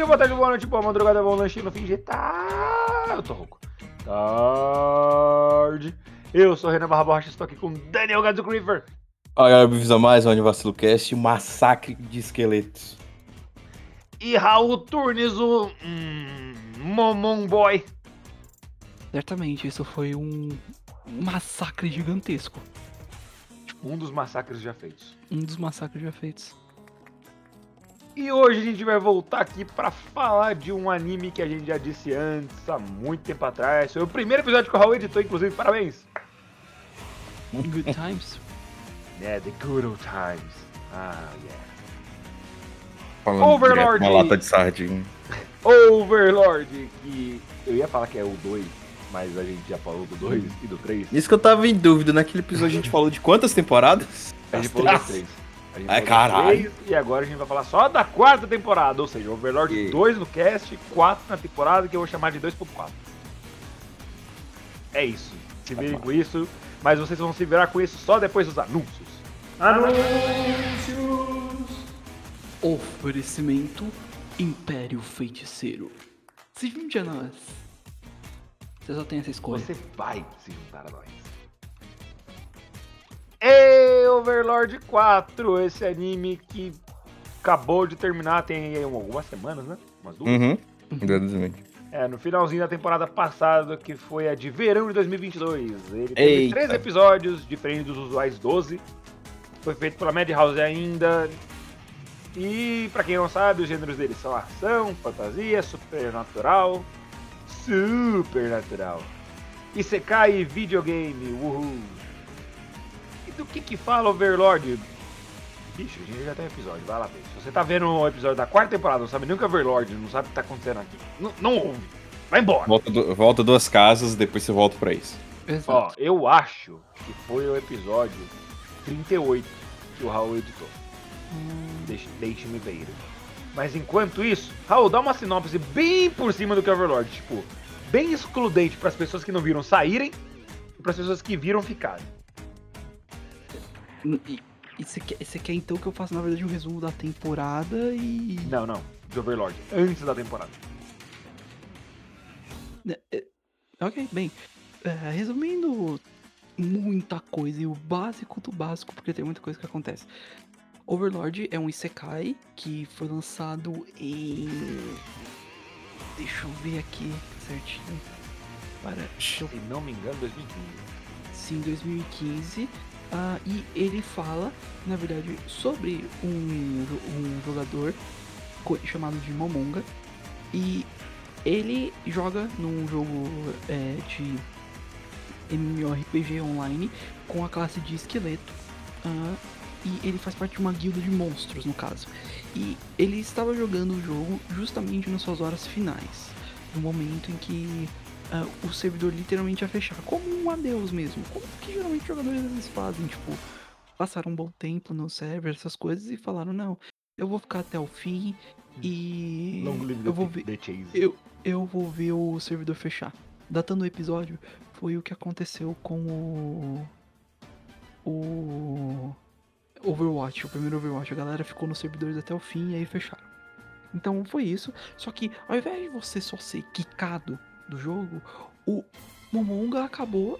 Dia, boa tarde, boa noite, boa madrugada, bom lanche no fim de tarde. Eu tô rouco. Tarde. Eu sou o Renan Barra Borracha, estou aqui com Daniel Gadzo Creeper. Olha, bem-vindos a mais um Anivacilo Cast, Massacre de Esqueletos. E Raul Turnes, o hum, Momon Boy. Certamente, isso foi um massacre gigantesco. Um dos massacres já feitos. Um dos massacres já feitos. E hoje a gente vai voltar aqui pra falar de um anime que a gente já disse antes, há muito tempo atrás. Foi o primeiro episódio que o Raul editou, inclusive, parabéns. Good times. É, The Good Old Times. Ah, yeah. Falando Overlord. Uma lata de sardinha. Overlord, que eu ia falar que é o 2, mas a gente já falou do 2 e do 3. Isso que eu tava em dúvida, naquele episódio a gente falou de quantas temporadas? A gente falou do 3. Ai, caralho. E agora a gente vai falar só da quarta temporada, ou seja, Overlord E- 2 no cast, 4 na temporada, que eu vou chamar de 2.4. É isso. Se virem com isso, mas vocês vão se virar com isso só depois dos anúncios. Anúncios! Oferecimento Império Feiticeiro. Se junte a nós. Você só tem essa escolha. Você vai se juntar a nós. Overlord 4, esse anime que acabou de terminar tem algumas semanas, né? Umas duas. Uhum. Exatamente. É, no finalzinho da temporada passada, que foi a de verão de 2022. Ele teve Eita. três episódios, diferente dos usuais 12. Foi feito pela Madhouse ainda. E, pra quem não sabe, os gêneros dele são ação, fantasia, supernatural, supernatural. Isekai e videogame, uhul. Do que que fala Overlord? Bicho, a gente já tem episódio, vai lá ver. Se você tá vendo o episódio da quarta temporada, não sabe nem o que é Overlord, não sabe o que tá acontecendo aqui. Não, não ouve. Vai embora. Volta, du- volta duas casas, depois você volta pra isso. Ó, Exato. eu acho que foi o episódio 38 que o Raul editou. Deixe- Deixe-me ver. Mas enquanto isso, Raul, dá uma sinopse bem por cima do que é Overlord. Tipo, bem excludente para as pessoas que não viram saírem e para as pessoas que viram ficarem. E, você quer, você quer então que eu faça, na verdade, um resumo da temporada e. Não, não, de Overlord, antes da temporada. Né, é, Ok, bem. é, resumindo muita coisa e o básico do básico, porque tem muita coisa que acontece. Overlord é um Isekai que foi lançado em. Deixa eu ver aqui certinho. Para. Se não me engano, 2015. Sim, 2015. Ah, e ele fala, na verdade, sobre um, um jogador chamado de Momonga. E ele joga num jogo é, de MMORPG online com a classe de esqueleto. ah, e ele faz parte de uma guilda de monstros, no caso. E ele estava jogando o jogo justamente nas suas horas finais. No momento em que ah, o servidor literalmente ia fechar, como um adeus mesmo, como que geralmente jogadores às vezes fazem, tipo, passaram um bom tempo no server, essas coisas, e falaram, não, eu vou ficar até o fim e Long live eu vou ver, eu, eu vou ver o servidor fechar. Datando o episódio, foi o que aconteceu com o. O. Overwatch, o primeiro Overwatch. A galera ficou nos servidores até o fim e aí fecharam. Então foi isso. Só que ao invés de você só ser quicado do jogo, o Momonga acabou,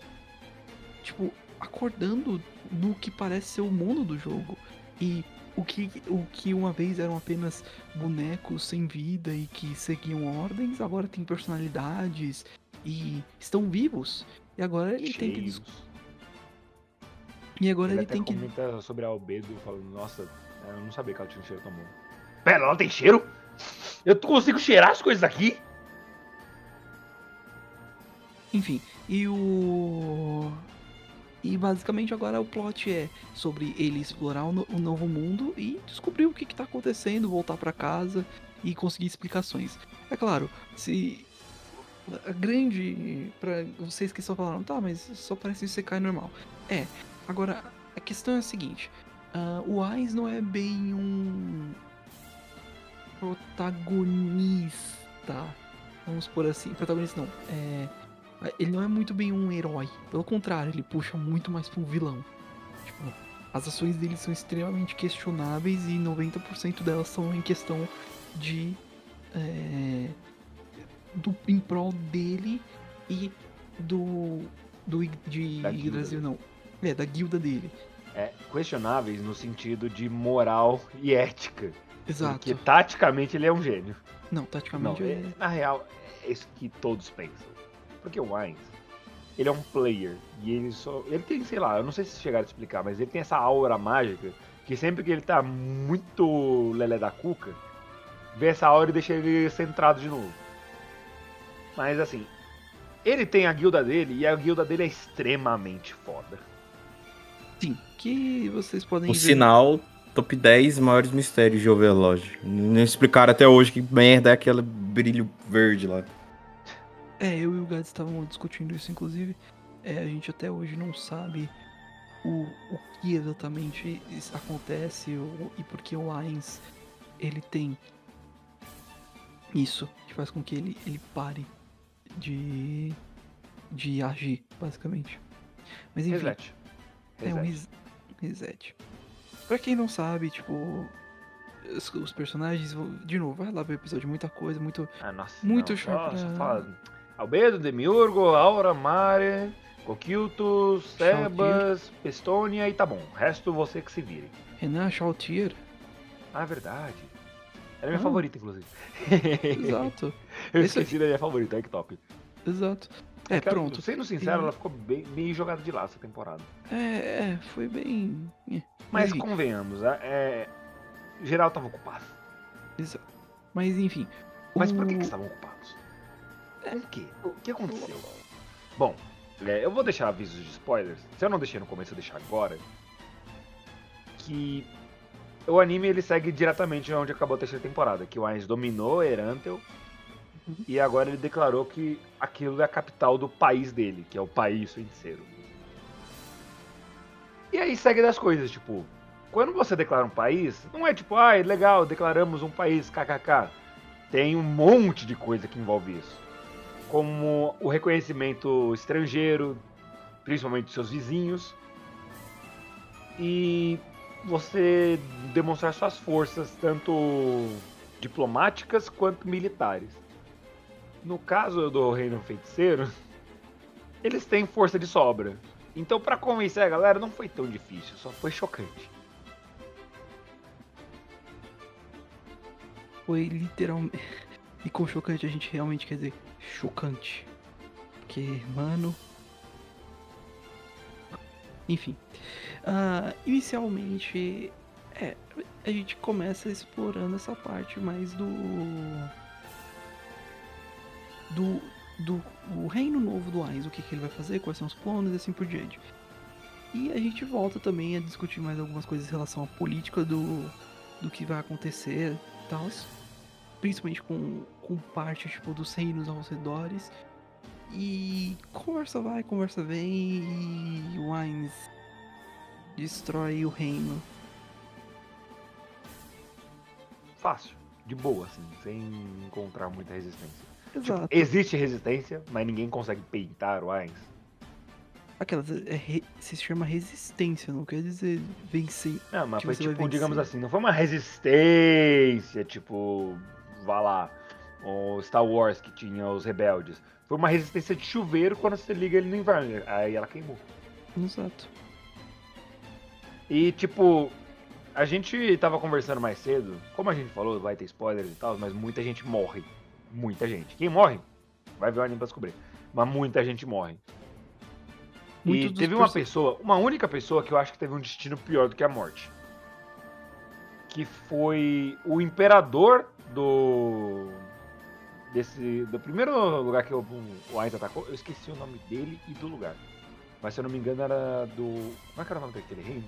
tipo, acordando no que parece ser o mundo do jogo. E o que, o que uma vez eram apenas bonecos sem vida e que seguiam ordens, agora tem personalidades e estão vivos. E agora ele tem que. Cheios. E agora Ele ele tem que. comenta sobre a Albedo, falando, nossa, eu não sabia que ela tinha um cheiro tão bom. Pera, ela tem cheiro? Eu consigo cheirar as coisas aqui? Enfim, e o. E basicamente agora o plot é sobre ele explorar o, no- o novo mundo e descobrir o que, que tá acontecendo, voltar pra casa e conseguir explicações. É claro, se. A grande. Pra vocês que só falaram, tá, mas só parece um Isekai normal. É. Agora, a questão é a seguinte: ah, o Ais não é bem um. protagonista. Vamos por assim. Protagonista não. É. Ele não é muito bem um herói. Pelo contrário, ele puxa muito mais pra um vilão. Tipo, as ações dele são extremamente questionáveis e 90% delas são em questão de. é, do, em prol dele e do. do de Da Yggdrasil, não. É, da guilda dele. É, questionáveis no sentido de moral e ética. Exato. Porque taticamente ele é um gênio. Não, Não, taticamente é. é- na real, é isso que todos pensam. Porque o Wines, ele é um player. E ele só. Ele tem, sei lá, eu não sei se chegaram a explicar, mas ele tem essa aura mágica que sempre que ele tá muito lelé da cuca, vê essa aura e deixa ele centrado de novo. Mas assim, ele tem a guilda dele e a guilda dele é extremamente foda. Sim, que vocês podem O ver. sinal, top 10 maiores mistérios de Overlord. Não explicaram até hoje que merda é aquele brilho verde lá. É, eu e o Gads estavam discutindo isso, inclusive. É, a gente até hoje não sabe o, o que exatamente acontece o- e por que o Ainz ele tem isso que faz com que ele, ele pare de, de agir, basicamente. Mas enfim, Reset. é um Reset. res- reset. Pra quem não sabe, tipo, os, os personagens, de novo, vai lá ver o episódio, muita coisa, muito Ah, nossa. Muito não, só pra- fala Albedo, Demiurgo, Aura, Mare, Coquiltus, Sebas, Pestônia e tá bom. O resto você que se vire. Renan Shautier. Ah, é verdade. Era minha Ah. favorita, inclusive. Exato, Eu Esse- esqueci da minha favorita, olha que top. exato. É, Cara, pronto. Sendo sincero, E- ela ficou bem, meio jogada de lado essa temporada. É, é, foi bem. é, Mas enfim, convenhamos, é, é, geral tava ocupado. exato. Mas enfim. Mas o- por que, que estavam ocupados? Com o quê? O que aconteceu? Bom, é, eu vou deixar avisos de spoilers. Se eu não deixei no começo, eu deixar agora. Que o anime ele segue diretamente onde acabou a terceira temporada. Que o Ainz dominou Erantel. Uhum. E agora ele declarou que aquilo é a capital do país dele, que é o país feiticeiro. E aí segue das coisas, tipo, quando você declara um país, não é tipo, ah, legal, declaramos um país, kkk. Tem um monte de coisa que envolve isso. Como o reconhecimento estrangeiro, principalmente dos seus vizinhos. E você demonstrar suas forças, tanto diplomáticas quanto militares. No caso do Reino Feiticeiro, eles têm força de sobra. Então, pra convencer a galera, não foi tão difícil, só foi chocante. Foi literalmente. E com chocante a gente realmente quer dizer chocante. Porque, mano. Enfim. Ah, inicialmente. É, a gente começa explorando essa parte mais do. Do. Do o reino novo do Ainz, o que, que ele vai fazer, quais são os planos e assim por diante. E a gente volta também a discutir mais algumas coisas em relação à política do, do que vai acontecer e tal principalmente com, com parte tipo dos reinos aos redores. E conversa vai, conversa vem e Ainz destrói o reino. Fácil, de boa, assim, sem encontrar muita resistência. Tipo, Exato. existe resistência, mas ninguém consegue peitar o Ainz. Aquelas é, re- se chama resistência, não quer dizer vencer. Não, mas foi tipo, digamos assim, não foi uma resistência, tipo, vá lá, o Star Wars que tinha os rebeldes. Foi uma resistência de chuveiro quando você liga ele no inverno, aí ela queimou. Exato. E tipo, a gente tava conversando mais cedo, como a gente falou, vai ter spoilers e tal, mas muita gente morre. Muita gente. Quem morre? Vai ver o anime pra descobrir. Mas muita gente morre. Muitos e teve uma pessoa, uma única pessoa que eu acho que teve um destino pior do que a morte. Que foi o imperador do desse. Do primeiro lugar que o, o Ainz atacou, eu esqueci o nome dele e do lugar. Mas se eu não me engano era do. Como é que era o nome daquele reino?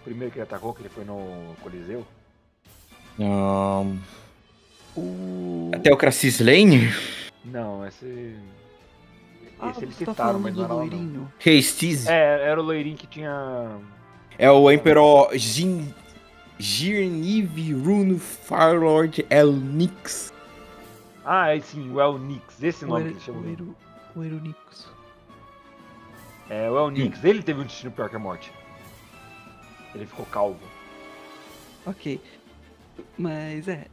O primeiro que ele atacou, que ele foi no Coliseu? Ahn, O... até o Crassis Lane? Não, esse. Ah, Esse eles tá citaram, falando mas do não era não. loirinho. Hasties. É, era o loirinho que tinha. É o Emperor Jin... Girniv Rune Firelord Elnix. Ah, é sim, o El Nix. Esse O nome que ele chamou. o. Ero- o Eronix. É, o El Nix. Ele teve um destino pior que a morte. Ele ficou calvo. Ok. Mas é.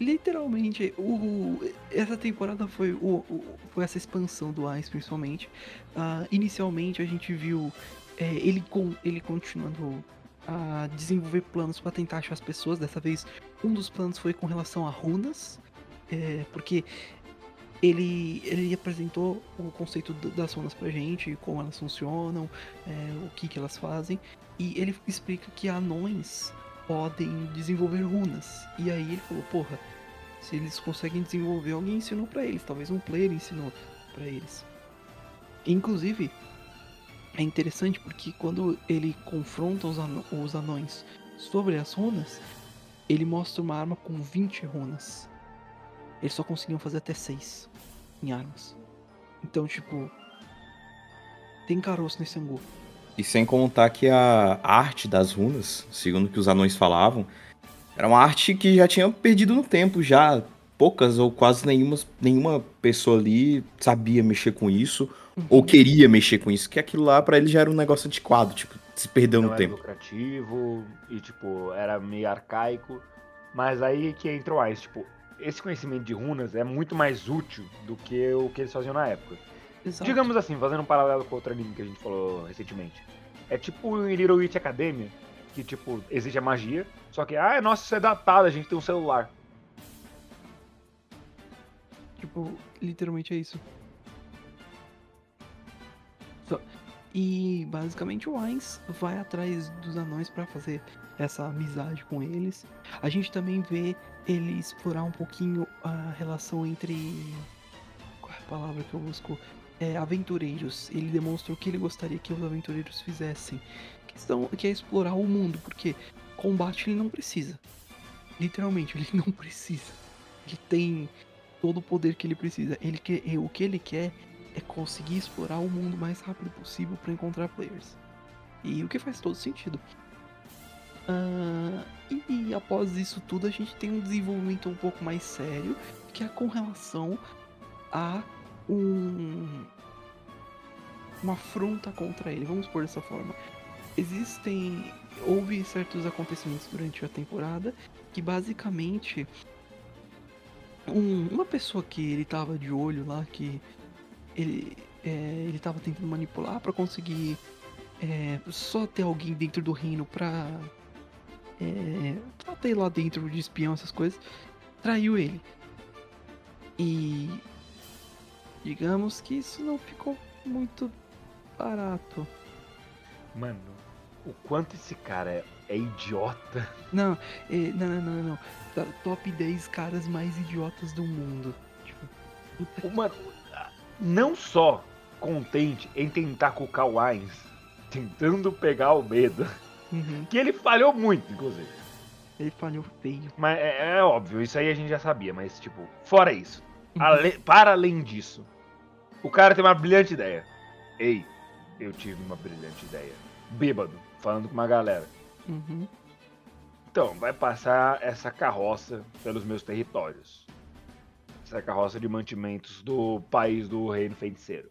Literalmente, o, essa temporada foi, o, o- foi essa expansão do Ice, principalmente. Ah, inicialmente a gente viu é, ele, com, ele continuando a desenvolver planos para tentar achar as pessoas. Dessa vez, um dos planos foi com relação a runas. é, porque ele, ele apresentou o conceito das runas pra gente, como elas funcionam, é, o que, que elas fazem. E ele explica que anões podem desenvolver runas. E aí ele falou, porra, se eles conseguem desenvolver, alguém ensinou pra eles. Talvez um player ensinou pra eles. Inclusive, é interessante porque quando ele confronta os, ano- os anões sobre as runas, ele mostra uma arma com 20 runas. Eles só conseguiam fazer até 6 em armas. Então, tipo, tem caroço nesse angu. E sem contar que a arte das runas, segundo que os anões falavam, era uma arte que já tinha perdido no tempo, já poucas ou quase nenhuma, nenhuma pessoa ali sabia mexer com isso, ou queria mexer com isso, que aquilo lá pra ele já era um negócio antiquado, tipo, se perdeu não no era tempo. lucrativo e, tipo, era meio arcaico. Mas aí que entra o Ice, tipo, esse conhecimento de runas é muito mais útil do que o que eles faziam na época. Exato. Digamos assim, fazendo um paralelo com outro anime que a gente falou recentemente. É tipo o Little Witch Academia, que, tipo, existe a magia, só que, ah, nossa, isso é datado, a gente tem um celular. Tipo, literalmente é isso. E basicamente o Ainz vai atrás dos anões pra fazer essa amizade com eles. A gente também vê ele explorar um pouquinho a relação entre. Qual é a palavra que eu busco? É, aventureiros. Ele demonstra o que ele gostaria que os aventureiros fizessem. Questão que é explorar o mundo, porque combate ele não precisa. Literalmente, ele não precisa. Ele tem todo o poder que ele precisa. Ele quer, o que ele quer é conseguir explorar o mundo o mais rápido possível para encontrar players. E o que faz todo sentido. Ah, e, após isso tudo, a gente tem um desenvolvimento um pouco mais sério, que é com relação a um uma afronta contra ele. Vamos por dessa forma. Existem houve certos acontecimentos durante a temporada que basicamente um- uma pessoa que ele tava de olho lá, que ele, é, ele tava tentando manipular pra conseguir é, só ter alguém dentro do reino pra, é, ter lá dentro de espião, essas coisas, traiu ele. E digamos que isso não ficou muito barato. Mano, o quanto esse cara é, é idiota. Não, é, não, não, não, não, Top 10 caras mais idiotas do mundo. Tipo, puta Mano, não só contente em tentar cucar o Ainz, tentando pegar o medo, Uhum. que ele falhou muito, inclusive. Ele falhou feio. Mas é, é óbvio, isso aí a gente já sabia, mas tipo, fora isso, Uhum. ale- para além disso, o cara tem uma brilhante ideia. Ei, eu tive uma brilhante ideia. Bêbado, falando com uma galera. Uhum. Então, vai passar essa carroça pelos meus territórios. Essa carroça de mantimentos do país do reino feiticeiro.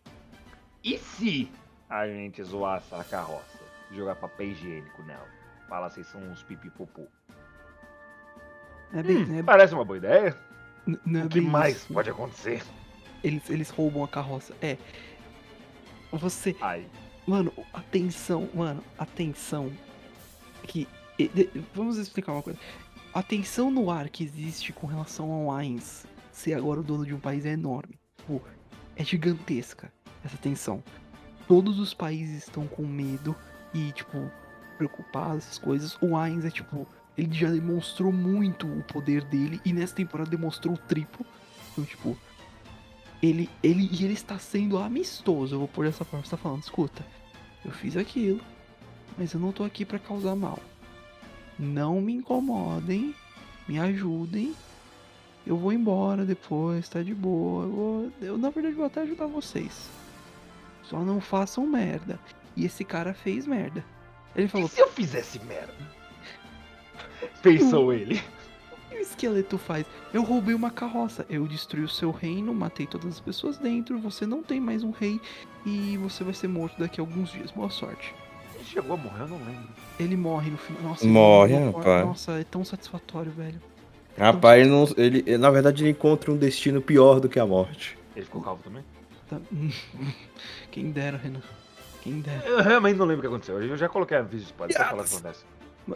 E se a gente zoar essa carroça? Jogar papel higiênico nela? Falar vocês são uns pipipupu. É bem, Hum, é- parece uma boa ideia. n- não é O que bem mais isso. pode acontecer? Eles, eles roubam a carroça. É. Você. Ai, Mano, atenção, mano, atenção. Que. Vamos explicar uma coisa. A tensão no ar que existe com relação ao Ainz ser agora o dono de um país é enorme. Tipo, é gigantesca essa tensão. Todos os países estão com medo e, tipo, preocupados, essas coisas. O Ainz é tipo, ele já demonstrou muito o poder dele e nessa temporada demonstrou o triplo. Então, tipo, ele, ele, e ele está sendo amistoso. Eu vou pôr dessa forma. Você tá falando, escuta, eu fiz aquilo, mas eu não tô aqui pra causar mal. Não me incomodem, me ajudem. Eu vou embora depois, tá de boa. Eu, vou, eu na verdade vou até ajudar vocês. Só não façam merda. E esse cara fez merda. Ele E falou, se eu fizesse merda? Pensou ele. o que o esqueleto faz? Eu roubei uma carroça, eu destruí o seu reino, matei todas as pessoas dentro, você não tem mais um rei e você vai ser morto daqui a alguns dias. Boa sorte. Ele chegou a morrer, eu não lembro. Ele morre no final. Nossa, ele Morre, morre. rapaz. Nossa, é tão satisfatório, velho. Rapaz, ele, não, ele, na verdade ele encontra um destino pior do que a morte. Ele ficou calvo também? Tá- Quem dera, Renan. Quem dera. Eu realmente não lembro o que aconteceu. Eu já coloquei aviso de spoiler pra falar o que acontece.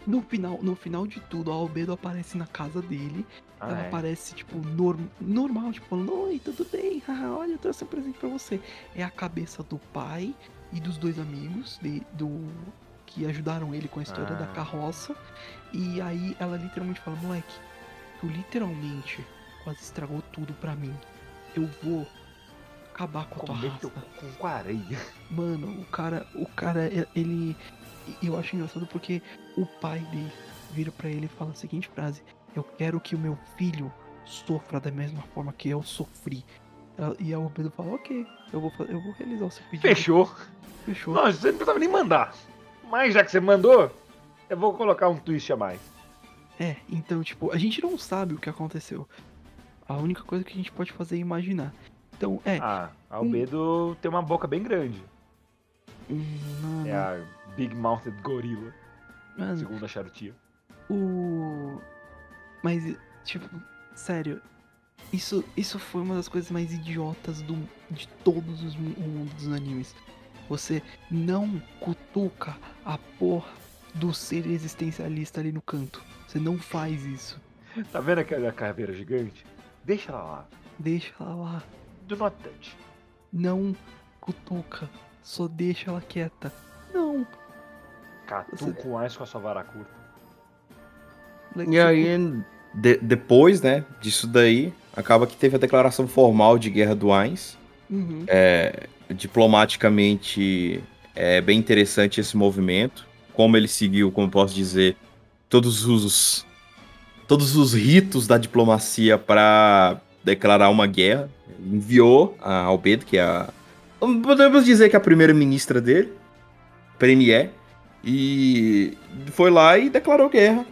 No final, no final de tudo, a Albedo aparece na casa dele. Ah, ela é. aparece, tipo, norm- normal, tipo, falando, oi, tudo bem? Olha, eu trouxe um presente pra você. É a cabeça do pai e dos dois amigos de- do que ajudaram ele com a história da Ah. carroça. E aí ela literalmente fala, moleque, tu literalmente quase estragou tudo pra mim. Eu vou acabar com a tua raça. com areia. Mano, o cara, o cara, ele. Eu acho engraçado porque o pai dele vira pra ele e fala a seguinte frase: Eu quero que o meu filho sofra da mesma forma que eu sofri. E a Pedro fala: Ok, eu vou, eu vou realizar o seu pedido. Fechou. Fechou. Não, você não precisava nem mandar. Mas já que você mandou, eu vou colocar um twist a mais. É, então, tipo, a gente não sabe o que aconteceu. A única coisa que a gente pode fazer é imaginar. Então, é. Ah, Albedo tem uma boca bem grande. É a Big Mouthed Gorilla, mano, segundo a Charutia. O. Mas, tipo, sério, isso, isso foi uma das coisas mais idiotas do, de todos os mu- o mundo dos animes. Você não cutuca a porra do ser existencialista ali no canto. Você não faz isso. Tá vendo aquela caveira gigante? Deixa ela lá. Deixa ela lá. Do not touch. Não cutuca. Só deixa ela quieta. Não. Catu Você- com a sua vara curta. E aí, de- depois, né, disso daí, acaba que teve a declaração formal de guerra do Ainz. cu- Uhum. Diplomaticamente, é bem interessante esse movimento. Como ele seguiu, como posso dizer, todos os todos os ritos da diplomacia para declarar uma guerra. Enviou a Albedo, que é a podemos dizer que é a primeira ministra dele, premier, e foi lá e declarou guerra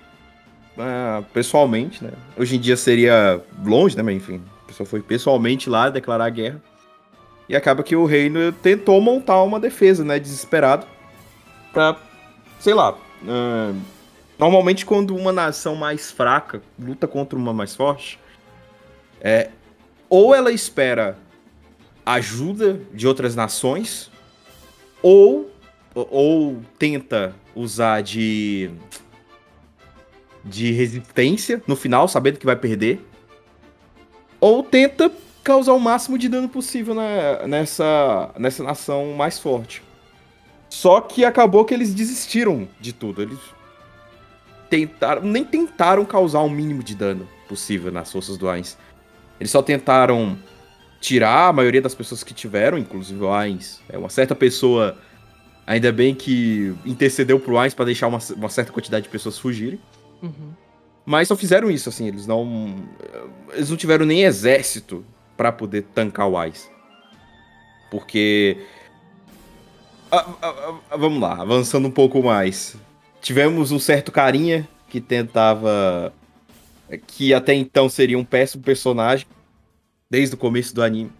ah, pessoalmente, né? Hoje em dia seria longe, né? Mas enfim, a pessoa foi pessoalmente lá declarar a guerra. E acaba que o reino tentou montar uma defesa, né? Desesperado. Pra, sei lá. ah, normalmente, quando uma nação mais fraca luta contra uma mais forte, é, ou ela espera ajuda de outras nações, ou, ou tenta usar de de resistência no final, sabendo que vai perder, ou tenta causar o máximo de dano possível na- nessa, nessa nação mais forte. Só que acabou que eles desistiram de tudo. Eles tentaram, nem tentaram causar o mínimo de dano possível nas forças do Ainz. Eles só tentaram tirar a maioria das pessoas que tiveram, inclusive o Ainz. É uma certa pessoa, ainda bem que intercedeu pro Ainz pra deixar uma, uma certa quantidade de pessoas fugirem. Uhum. Mas só fizeram isso, assim, eles não. Eles não tiveram nem exército pra poder tancar o Ice. Porque. Ah, ah, ah, vamos lá, avançando um pouco mais. Tivemos um certo carinha que tentava. Que até então seria um péssimo personagem. Desde o começo do anime.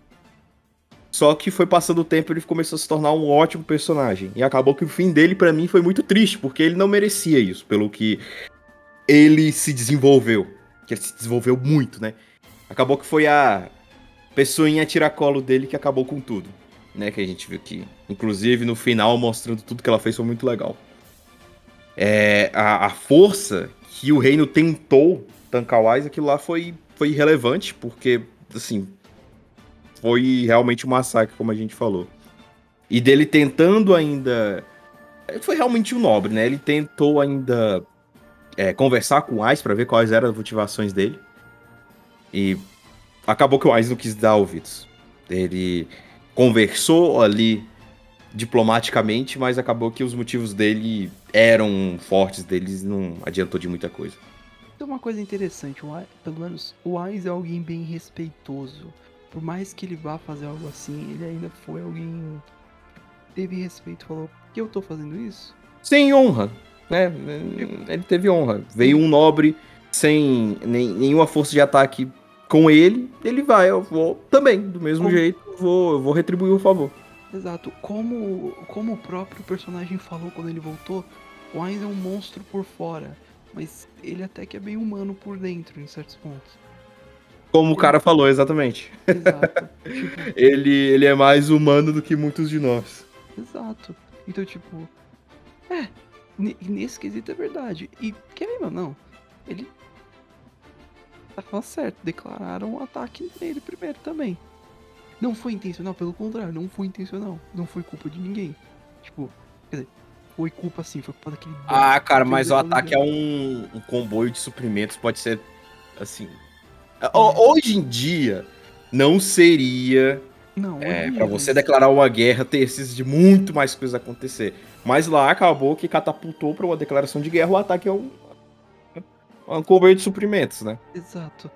Só que foi passando o tempo ele começou a se tornar um ótimo personagem. E acabou que o fim dele, pra mim, foi muito triste, porque ele não merecia isso, pelo que ele se desenvolveu. Que ele se desenvolveu muito, né? Acabou que foi a pessoinha tiracolo dele que acabou com tudo. Né? Que a gente viu que, inclusive, no final, mostrando tudo que ela fez, foi muito legal. É, a, a força que o reino tentou tancar o Ice, aquilo lá foi, foi irrelevante, porque, assim, foi realmente um massacre, como a gente falou. E dele tentando ainda. Foi realmente um nobre, né? Ele tentou ainda é, conversar com o Ais pra ver quais eram as motivações dele. E acabou que o Ais não quis dar ouvidos. Ele conversou ali diplomaticamente, mas acabou que os motivos dele eram fortes deles não adiantou de muita coisa. Tem uma coisa interessante, o Wise- pelo menos o Wise é alguém bem respeitoso. Por mais que ele vá fazer algo assim, ele ainda foi alguém que teve respeito, falou, por que eu tô fazendo isso? Sem honra, né? Ele teve honra. Veio um nobre sem nem- nenhuma força de ataque com ele, ele vai, eu vou também, do mesmo Como- jeito, vou, eu vou retribuir o favor. Exato, como, como o próprio personagem falou quando ele voltou, o Wise é um monstro por fora, mas ele até que é bem humano por dentro, em certos pontos. Como o cara falou, exatamente. Exato, tipo, Ele, ele é mais humano do que muitos de nós. exato. Então, tipo, é, ne- nesse quesito é verdade. E quer ver, mano, não, ele tava certo, declararam o ataque nele primeiro também. Não foi intencional, pelo contrário, não foi intencional. Não foi culpa de ninguém. Tipo, quer dizer, foi culpa sim, foi culpa daquele. Ah, cara, mas o ataque é um, um comboio de suprimentos, pode ser assim. Ho- Hoje em dia, não seria Não, é, para você declarar uma guerra ter esses de muito mais coisas acontecer. Mas lá acabou que catapultou para uma declaração de guerra o ataque é um, é um comboio de suprimentos, né? Exato.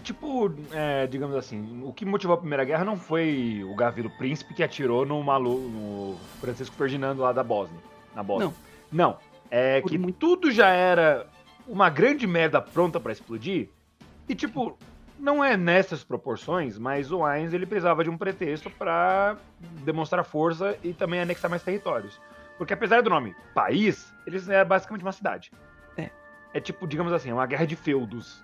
É tipo, é, digamos assim, o que motivou a Primeira Guerra não foi o Gavilo Príncipe que atirou no malu, no Francisco Ferdinando lá da Bósnia. Na Bósnia. Não. Não. É Por que muito- tudo já era uma grande merda pronta pra explodir. E tipo, não é nessas proporções, mas o Ainz ele precisava de um pretexto pra demonstrar força e também anexar mais territórios. Porque apesar do nome país, eles é basicamente uma cidade. É. É tipo, digamos assim, uma guerra de feudos.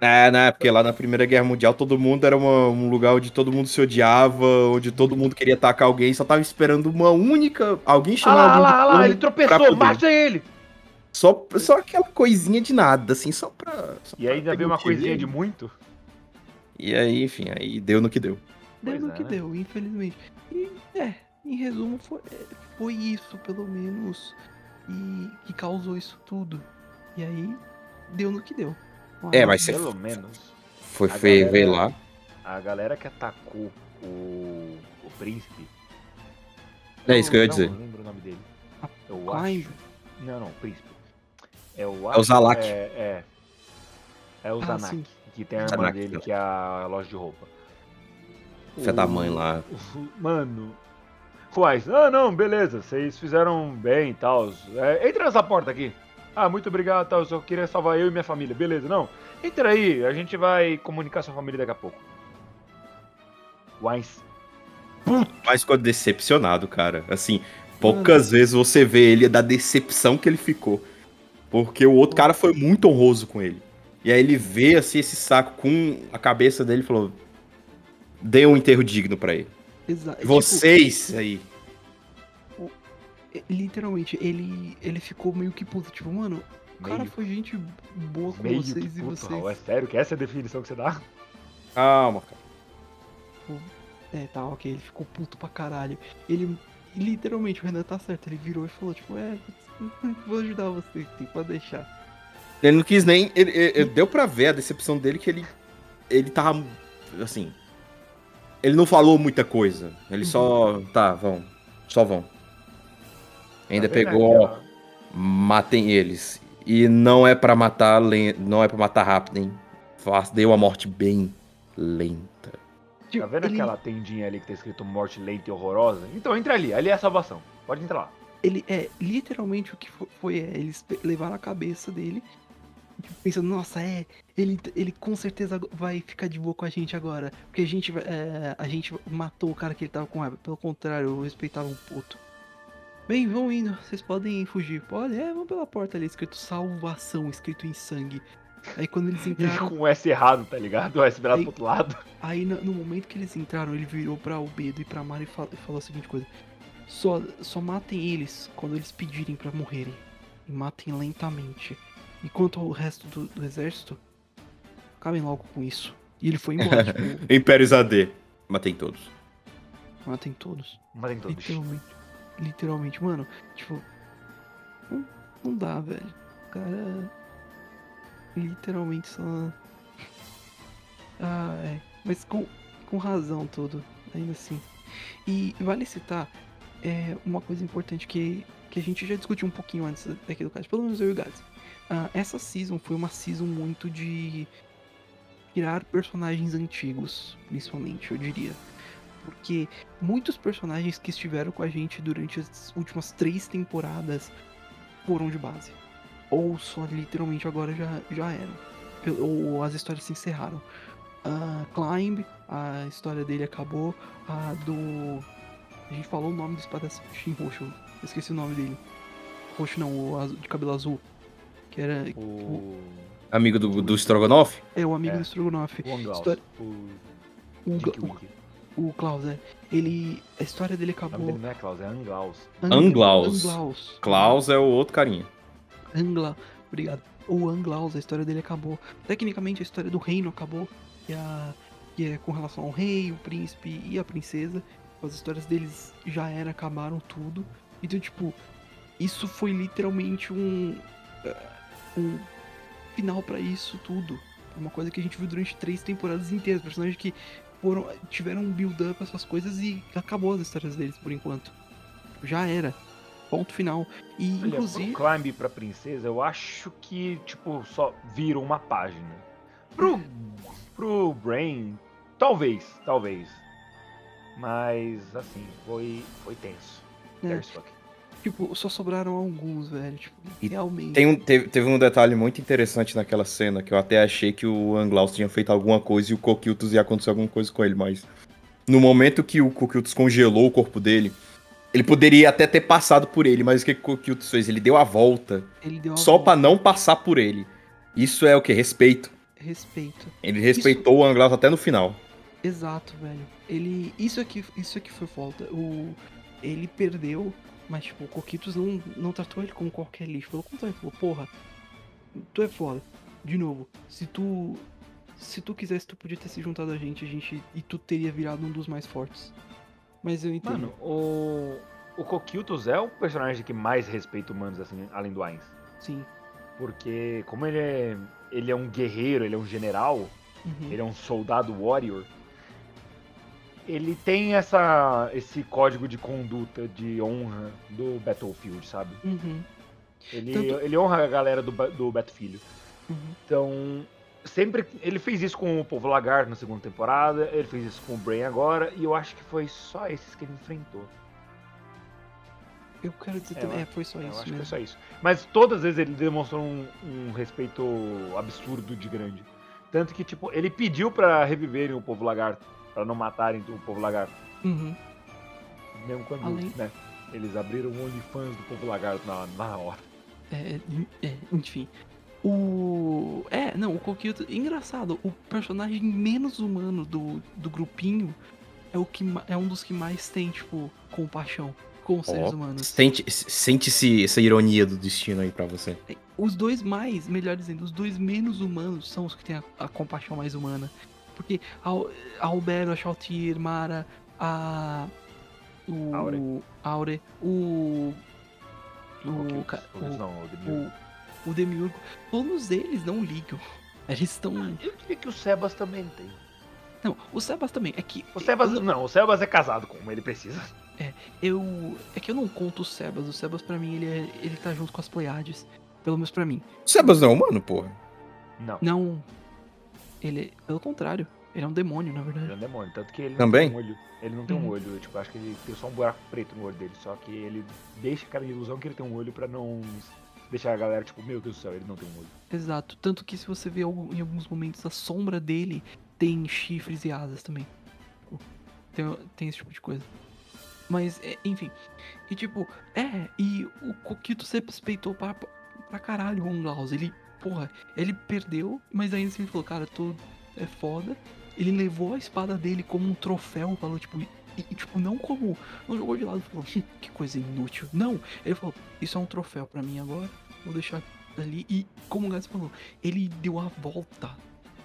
É, né? Porque lá na Primeira Guerra Mundial todo mundo era uma- um lugar onde todo mundo se odiava, onde todo mundo queria atacar alguém, só tava esperando uma única. Alguém Ah chamar lá, ah alguém. lá, lá, corno ele pra tropeçou, mata ele! Só, só aquela coisinha de nada, assim, só pra. só E pra ainda veio uma coisinha de muito. E aí, enfim, aí deu no que deu. Deu Pois no é, que né? deu, infelizmente. E, é, em resumo, foi, é, foi isso, pelo menos, e que causou isso tudo. E aí, deu no que deu. É, mas você Pelo menos. foi feio ver lá. A galera que atacou o, o príncipe. É isso que eu ia não, dizer. Não lembro o nome dele. Eu Clive? acho. Não, não, o príncipe. É o, É o Zalak. É, é. É o Ah, Zanak, sim. que tem a irmã Zanak, dele, que é a loja de roupa. Fé da mãe lá. Mano. Quais? Ah, não, beleza. Vocês fizeram bem e tal. É, entra nessa porta aqui. Ah, muito obrigado, tal. Eu só queria salvar eu e minha família. Beleza, não. Entra aí, a gente vai comunicar sua família daqui a pouco. Wines. Mas ficou decepcionado, cara. Assim, poucas vezes você vê ele da decepção que ele ficou. Porque o outro cara foi muito honroso com ele. E aí ele vê assim esse saco com a cabeça dele e falou: Dê um enterro digno pra ele. Exa tipo, Vocês aí. Literalmente, ele, ele ficou meio que puto. Tipo, mano, o cara foi gente boa com Meio vocês que e puto, vocês. Raul, É sério que essa é a definição que você dá? Calma, cara. É, tá, ok, ele ficou puto pra caralho. Ele, literalmente, o Renan tá certo, ele virou e falou, tipo, é, vou ajudar você, tem pode deixar. Ele não quis nem. Ele, ele- ele- deu pra ver a decepção dele que ele. Ele tava. Assim. Ele não falou muita coisa. Ele só. Tá, vão. Só vão. Ainda Tá vendo pegou. aquela- Matem eles. E não é pra matar não é para matar rápido, hein? Faz, deu uma morte bem lenta. Tipo, Tá vendo ele, aquela tendinha ali que tá escrito morte lenta e horrorosa? Então entra ali, ali é a salvação. Pode entrar lá. ele é, literalmente o que fo- foi, é, eles levaram a cabeça dele, tipo, pensando, nossa, é, ele, ele com certeza vai ficar de boa com a gente agora, porque a gente, é, a gente matou o cara que ele tava com raiva, pelo contrário, eu respeitava um puto. Bem, vão indo, vocês podem fugir. Pode, é, vão pela porta ali, escrito salvação, escrito em sangue. Aí quando eles E entraram, com o S errado, tá ligado? O S virado Aí- pro outro lado. Aí no, no momento que eles entraram, ele virou pra Albedo e pra Mari e, fal- e falou a seguinte coisa: só, só matem eles quando eles pedirem pra morrerem. E matem lentamente. Enquanto o resto do, do exército, acabem logo com isso. E ele foi embora, tipo, Impérios AD. Matei todos. matem todos. Mas em todos. Literalmente. Literalmente, mano, tipo. Não, não dá, velho. O cara. literalmente só. Ah, é. Mas com, com razão tudo, ainda assim. E vale citar é, uma coisa importante que, que a gente já discutiu um pouquinho antes daqui do caso, pelo menos eu e o Gaz. Ah, essa season foi uma season muito de criar personagens antigos, principalmente, eu diria. Porque muitos personagens que estiveram com a gente durante as últimas três temporadas foram de base. Ou só literalmente agora já, já eram. Ou as histórias se encerraram. A Climb, a história dele acabou. A do. A gente falou o nome do espadachim roxo. Eu esqueci o nome dele. Roxo não, o azul- de cabelo azul. Que era. O. Amigo do, do Strogonoff? É o amigo É. do Strogonoff. O. História- O. O. o, Klaus, é. Ele. A história dele acabou. dele não é Klaus, é Anglaus. Ang- Anglaus. Anglaus. Klaus é o outro carinha. Angla, obrigado. O Anglaus, a história dele acabou. Tecnicamente a história do reino acabou. Que, a, que é com relação ao rei, o príncipe e a princesa. As histórias deles já era, acabaram tudo. Então, tipo, isso foi literalmente um. eh, um final pra isso tudo. Uma coisa que a gente viu durante três temporadas inteiras. Personagens que foram, tiveram um build-up essas coisas e acabou as histórias deles por enquanto. Já era. Ponto final. E Olha, inclusive. pro Climb pra princesa, eu acho que, tipo, só viram uma página. Pro, pro Brain, talvez, talvez. Mas, assim, foi, foi tenso. É. Tipo, só sobraram alguns, velho. Tipo, E realmente. Tem um, teve, teve um detalhe muito interessante naquela cena que eu até achei que o Anglaus tinha feito alguma coisa e o Coquiltus ia acontecer alguma coisa com ele, mas no momento que o Coquiltus congelou o corpo dele, ele poderia até ter passado por ele, mas o que, o Coquiltus fez? Ele deu a volta Ele deu uma só pra não passar por ele. Isso é o que? Respeito. Respeito. Ele respeitou o Anglaus até no final. Exato, velho. Ele. Isso aqui, isso aqui foi falta. O. Ele perdeu, mas tipo, o Coquitos não, não tratou ele como qualquer lixo. Pelo contrário, ele falou, porra, tu é foda. De novo, se tu. Se tu quisesse, tu podia ter se juntado a gente, a gente. E tu teria virado um dos mais fortes. Mas eu entendo. Mano, o. O Coquiltus é o personagem que mais respeita humanos, assim, além do Ainz. Sim. Porque, como ele é. Ele é um guerreiro, ele é um general, Uhum. ele é um soldado warrior. Ele tem essa, esse código de conduta, de honra do Battlefield, sabe? Uhum. Ele, Tanto- ele honra a galera do, do Battlefield. Uhum. Então, sempre. Ele fez isso com o Povo Lagarto na segunda temporada, ele fez isso com o Brain agora, e eu acho que foi só esses que ele enfrentou. Eu quero dizer É, também. eu É, foi só É, eu isso acho que mesmo. foi só isso. Mas todas as vezes ele demonstrou um, um respeito absurdo de grande. Tanto que, tipo, ele pediu pra reviverem o Povo Lagarto, pra não matarem o Povo Lagarto. Uhum. Mesmo quando, Além- né, eles abriram o OnlyFans do Povo Lagarto na, na hora. É, é, enfim. O. É, não, o Coquito. Engraçado, o personagem menos humano do, do grupinho é o que é um dos que mais tem, tipo, compaixão com os seres Ó, humanos. sente- Sente-se essa ironia do destino aí pra você. Os dois mais, melhor dizendo, os dois menos humanos são os que têm a, a compaixão mais humana. Porque a, a Albedo, a Shaltir, Mara, a. O. Aure. Aure, o. O. Ca- Coquiltus o- não, o Demiurgo. o, o Demiurgo, todos eles não ligam. Eles estão. Eu diria que o Sebas também tem. Não, o Sebas também. É que. O Sebas, eu, não, o Sebas é casado com uma, ele precisa. eu. É que eu não conto o Sebas. O Sebas, pra mim, ele, é, ele tá junto com as Pleiades. Pelo menos pra mim. Sebas não é humano, porra. Não, Não. Ele. Pelo contrário. Ele é um demônio, na ele é verdade. um demônio. Tanto que ele Também? não tem um olho. Ele não tem um Uhum. olho. Tipo, acho que ele tem só um buraco preto no olho dele. Só que ele deixa a cara de ilusão que ele tem um olho pra não deixar a galera, tipo, meu Deus do céu, ele não tem um olho. Exato. Tanto que se você vê em alguns momentos a sombra dele tem chifres e asas também. Tem, tem esse tipo de coisa. Mas, é, enfim. E tipo, é, e o Coquito se respeitou pra, pra caralho o Onglaus. Ele, porra, ele perdeu, mas ainda assim ele falou, cara, tu é foda. Ele levou a espada dele como um troféu, falou, tipo, e, tipo, não como. Não jogou de lado falou, "Hum, que coisa inútil. Não, ele falou, isso é um troféu pra mim agora, vou deixar ali. E como o Gats falou, ele deu a volta.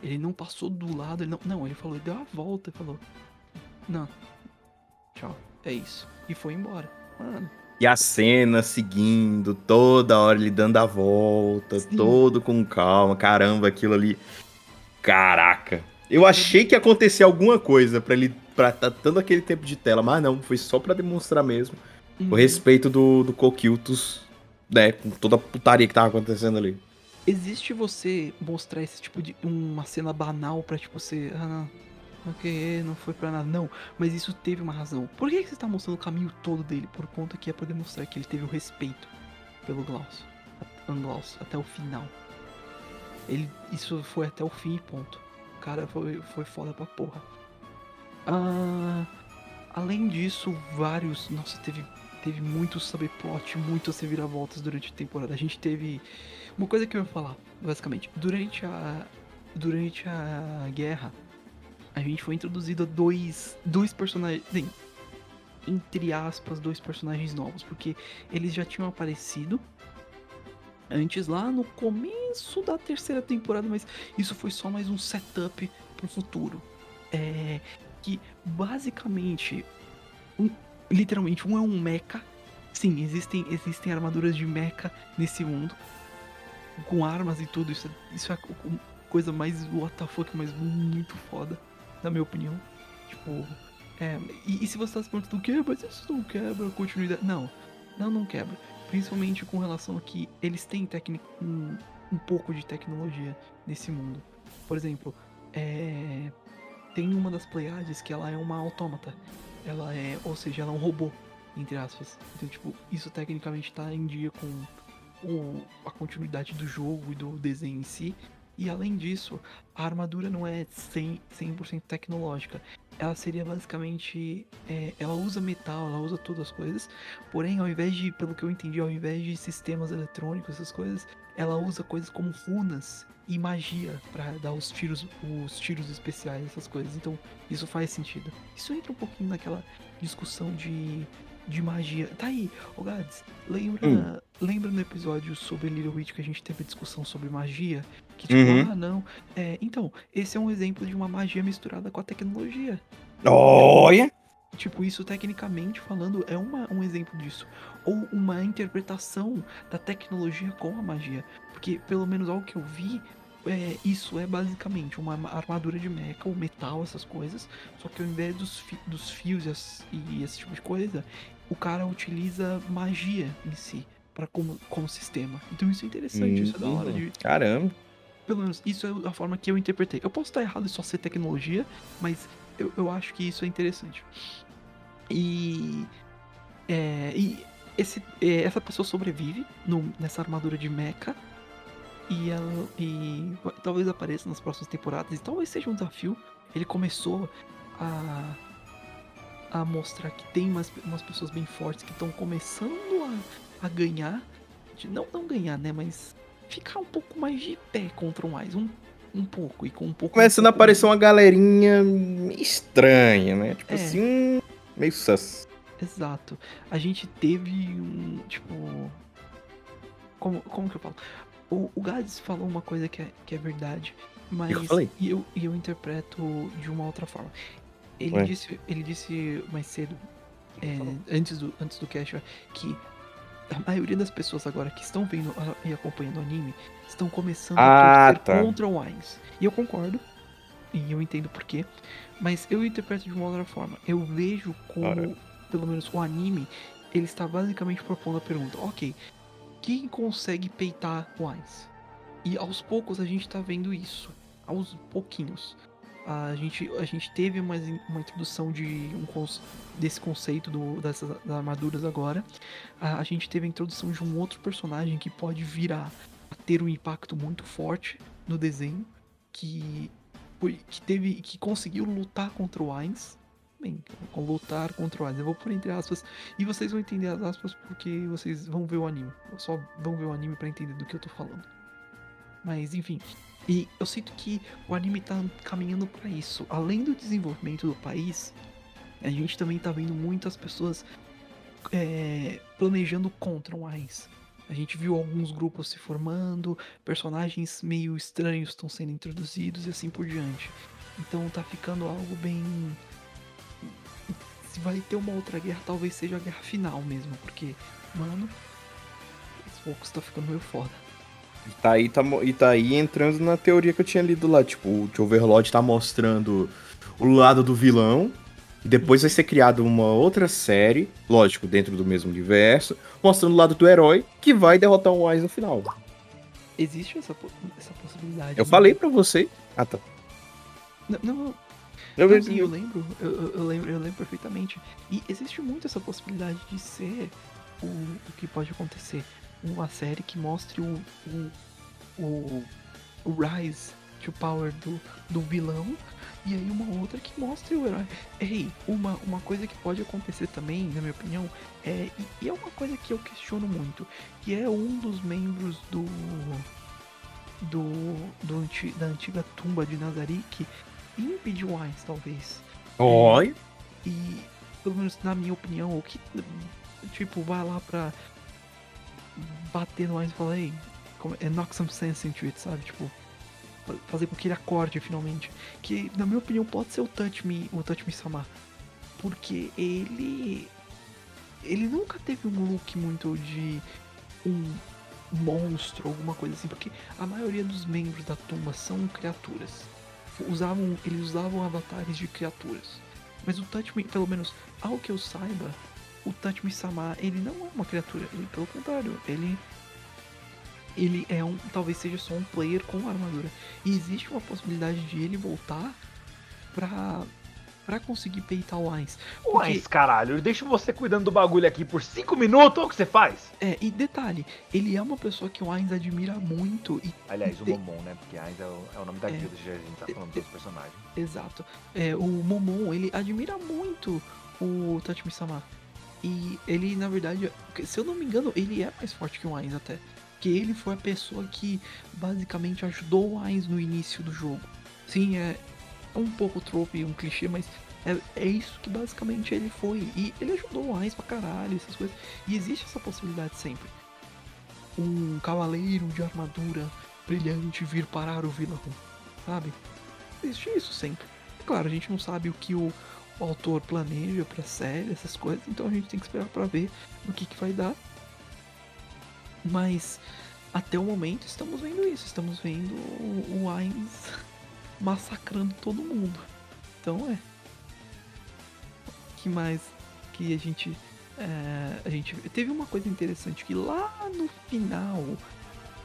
Ele não passou do lado, ele não. Não, ele falou, ele deu a volta e falou. Não. Tchau. É isso. E foi embora. Mano, E a cena seguindo, toda hora ele dando a volta, Sim. todo com calma. Caramba, aquilo ali. Caraca. Eu achei que ia acontecer alguma coisa pra ele pra tá dando aquele tempo de tela, mas não, foi só pra demonstrar mesmo Uhum. o respeito do, do Coquiltos, né, com toda a putaria que tava acontecendo ali. Existe você mostrar esse tipo de. uma cena banal pra tipo você. Ah, ok, não foi pra nada. Não, mas isso teve uma razão. Por que, que você tá mostrando o caminho todo dele? Por conta que é pra demonstrar que ele teve o respeito pelo Glaucio. Anglaus, até o final. Ele, isso foi até o fim, ponto. O cara foi, foi foda pra porra. Ah, além disso, vários. Nossa, teve, teve muito subplot, muitas reviravoltas durante a temporada. A gente teve. Uma coisa que eu ia falar, basicamente. Durante a. Durante a guerra, a gente foi introduzido a dois. Dois personagens. Entre aspas, dois personagens novos. Porque eles já tinham aparecido antes lá no começo da terceira temporada, mas isso foi só mais um setup pro futuro. É que basicamente, um- literalmente, um é um mecha. Sim, existem, existem armaduras de mecha nesse mundo. Com armas e tudo. Isso, é- isso é a co- coisa mais WTF, mas muito foda, na minha opinião. Tipo, é, e, e se você tá se perguntando o que, mas isso não quebra a continuidade. Não, não, não quebra. Principalmente com relação a que eles têm tecni- um, um pouco de tecnologia nesse mundo. Por exemplo, é, tem uma das Pleiades que ela é uma autômata. Ela é, ou seja, ela é um robô, entre aspas. Então, tipo, isso tecnicamente tá em dia com o, a continuidade do jogo e do desenho em si. E além disso, a armadura não é 100%, 100 tecnológica. Ela seria basicamente. é, ela usa metal, ela usa todas as coisas. Porém, ao invés de, pelo que eu entendi, ao invés de sistemas eletrônicos, essas coisas, ela usa coisas como runas e magia pra dar os tiros, os tiros especiais, essas coisas. Então, isso faz sentido. Isso entra um pouquinho naquela discussão de, de magia. Tá aí, ô Gads, lembra, Hum. lembra no episódio sobre Little Witch que a gente teve a discussão sobre magia? Que tipo, Uhum. ah, não. É, então, esse é um exemplo de uma magia misturada com a tecnologia. Olha! Tipo, isso tecnicamente falando é uma, um exemplo disso. Ou uma interpretação da tecnologia com a magia. Porque, pelo menos ao que eu vi, é, isso é basicamente uma ma- armadura de mecha, ou metal, essas coisas. Só que ao invés dos, fi- dos fios e, as- e esse tipo de coisa, o cara utiliza magia em si. Pra como, como sistema. Então isso é interessante, isso é da hora de, Caramba. pelo menos isso é a forma que eu interpretei. Eu posso estar errado e só ser tecnologia, mas eu, eu acho que isso é interessante. E. é, e esse, é, essa pessoa sobrevive no- nessa armadura de mecha. E ela. E talvez apareça nas próximas temporadas. E talvez seja um desafio. Ele começou a. a mostrar que tem umas, umas pessoas bem fortes que estão começando a, a ganhar. De, não, não ganhar, né? Mas ficar um pouco mais de pé contra o mais. Um, um pouco. E com um pouco. Começando um a pouco aparecer uma galerinha estranha, né? Tipo É. assim, meio sus. Exato. A gente teve um. Tipo. Como, como que eu falo? O, o Gads falou uma coisa que é, que é verdade, mas. Eu falei. Eu, eu interpreto de uma outra forma. Ele, Ué. disse, ele disse mais cedo, é, antes, do, antes do cast, que a maioria das pessoas agora que estão vendo a- e acompanhando o anime estão começando Ah, a torcer tá. contra o Wines. E eu concordo. E eu entendo por quê. Mas eu interpreto de uma outra forma. Eu vejo como, Ora. pelo menos o anime, ele está basicamente propondo a pergunta: ok, quem consegue peitar o Wines? E aos poucos a gente tá vendo isso. Aos pouquinhos. A gente, a gente teve uma, uma introdução de um desse conceito do, dessas das armaduras agora. A, a gente teve a introdução de um outro personagem que pode vir a, a ter um impacto muito forte no desenho. Que, foi, que teve. que conseguiu lutar contra o Ainz. Bem, lutar contra o Ainz. Eu vou por entre aspas. E vocês vão entender as aspas porque vocês vão ver o anime. Só vão ver o anime pra entender do que eu tô falando. Mas enfim. E eu sinto que o anime tá caminhando pra isso. Além do desenvolvimento do país, a gente também tá vendo muitas pessoas é, planejando contra o Ainz. A gente viu alguns grupos se formando, personagens meio estranhos estão sendo introduzidos e assim por diante. Então tá ficando algo bem. Se vai ter uma outra guerra, talvez seja a guerra final mesmo, porque, mano, os poucos tá ficando meio foda. E tá, aí, tá, e tá aí entrando na teoria que eu tinha lido lá. Tipo, o Overlord tá mostrando o lado do vilão. E depois vai ser criada uma outra série, lógico, dentro do mesmo universo, mostrando o lado do herói que vai derrotar o Wise no final. Existe essa, essa possibilidade. Eu né? falei pra você. Ah, tá. Não, não, Eu, Não, sim, eu lembro, eu, eu- eu lembro, eu lembro perfeitamente. E existe muito essa possibilidade de ser o, o que pode acontecer. Uma série que mostre o, o, o, o rise to power do, do vilão. E aí uma outra que mostre o herói. Ei, uma, uma coisa que pode acontecer também, na minha opinião, é, e, e é uma coisa que eu questiono muito, que é um dos membros do. Do, do anti- da antiga tumba de Nazarick impedir o Ainz, talvez. Olha. E, pelo menos na minha opinião, o que. Tipo, vai lá pra bater no Ainz e falar, ei, é, knock some sense into it, sabe? Tipo, fa- fazer com que ele acorde finalmente. Que, na minha opinião, pode ser o Touch Me, o Touch Me Samar. Porque ele. Ele nunca teve um look muito de um monstro, alguma coisa assim, porque a maioria dos membros da tumba são criaturas. Usavam, eles usavam avatares de criaturas. Mas o Touch Me, pelo menos ao que eu saiba, o Touch Me Sama, ele não é uma criatura, ele pelo contrário, ele ele é um, talvez seja só um player com armadura. E existe uma possibilidade de ele voltar pra para conseguir peitar o Ainz. Porque- Mas caralho, deixa você cuidando do bagulho aqui por 5 minutos, olha o que você faz. É, e detalhe, ele é uma pessoa que o Ainz admira muito e Aliás, o Momon, né? Porque Ainz é o, é o nome da É. guilda, já a gente tá falando dos personagens. Exato. É, o Momon, ele admira muito o Touch Me Sama. E ele, na verdade, se eu não me engano, ele é mais forte que o Ainz até. Que ele foi a pessoa que basicamente ajudou o Ainz no início do jogo. Sim, é um pouco trope, um clichê, mas é, é isso que basicamente ele foi. E ele ajudou o Ainz pra caralho, essas coisas. E existe essa possibilidade sempre. Um cavaleiro de armadura brilhante vir parar o vilão, sabe? Existe isso sempre. É claro, a gente não sabe o que o, o autor planeja pra série, essas coisas, então a gente tem que esperar pra ver no que, que vai dar. Mas até o momento estamos vendo isso, estamos vendo o, Ainz massacrando todo mundo. Então é. que mais que a gente. é, a gente. Teve uma coisa interessante que lá no final.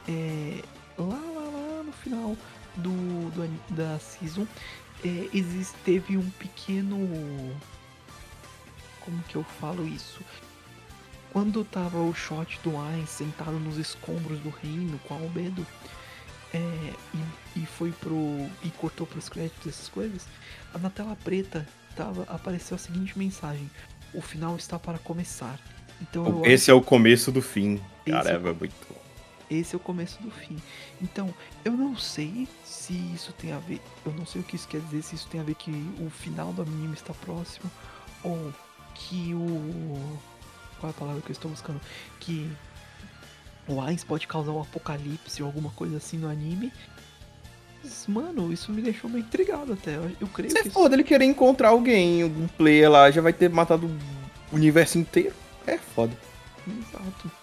É, lá, lá, lá no final do, do da season é, existe, teve um pequeno. Como que eu falo isso? Quando tava o shot do Ainz sentado nos escombros do reino com Albedo é, e, e foi pro. e cortou pros créditos essas coisas, na tela preta tava, apareceu a seguinte mensagem: O final está para começar. Então Esse é o começo do fim. Esse é Caramba, muito bom. Esse é o começo do fim. Então, eu não sei se isso tem a ver. Eu não sei o que isso quer dizer, se isso tem a ver que o final do anime está próximo. Ou que o. Qual é a palavra que eu estou buscando? Que o Ainz pode causar um apocalipse ou alguma coisa assim no anime. Mas, mano, isso me deixou meio intrigado até. Eu, creio Isso é que. foda ele querer encontrar alguém, algum player lá, já vai ter matado o universo inteiro. É foda. Exato.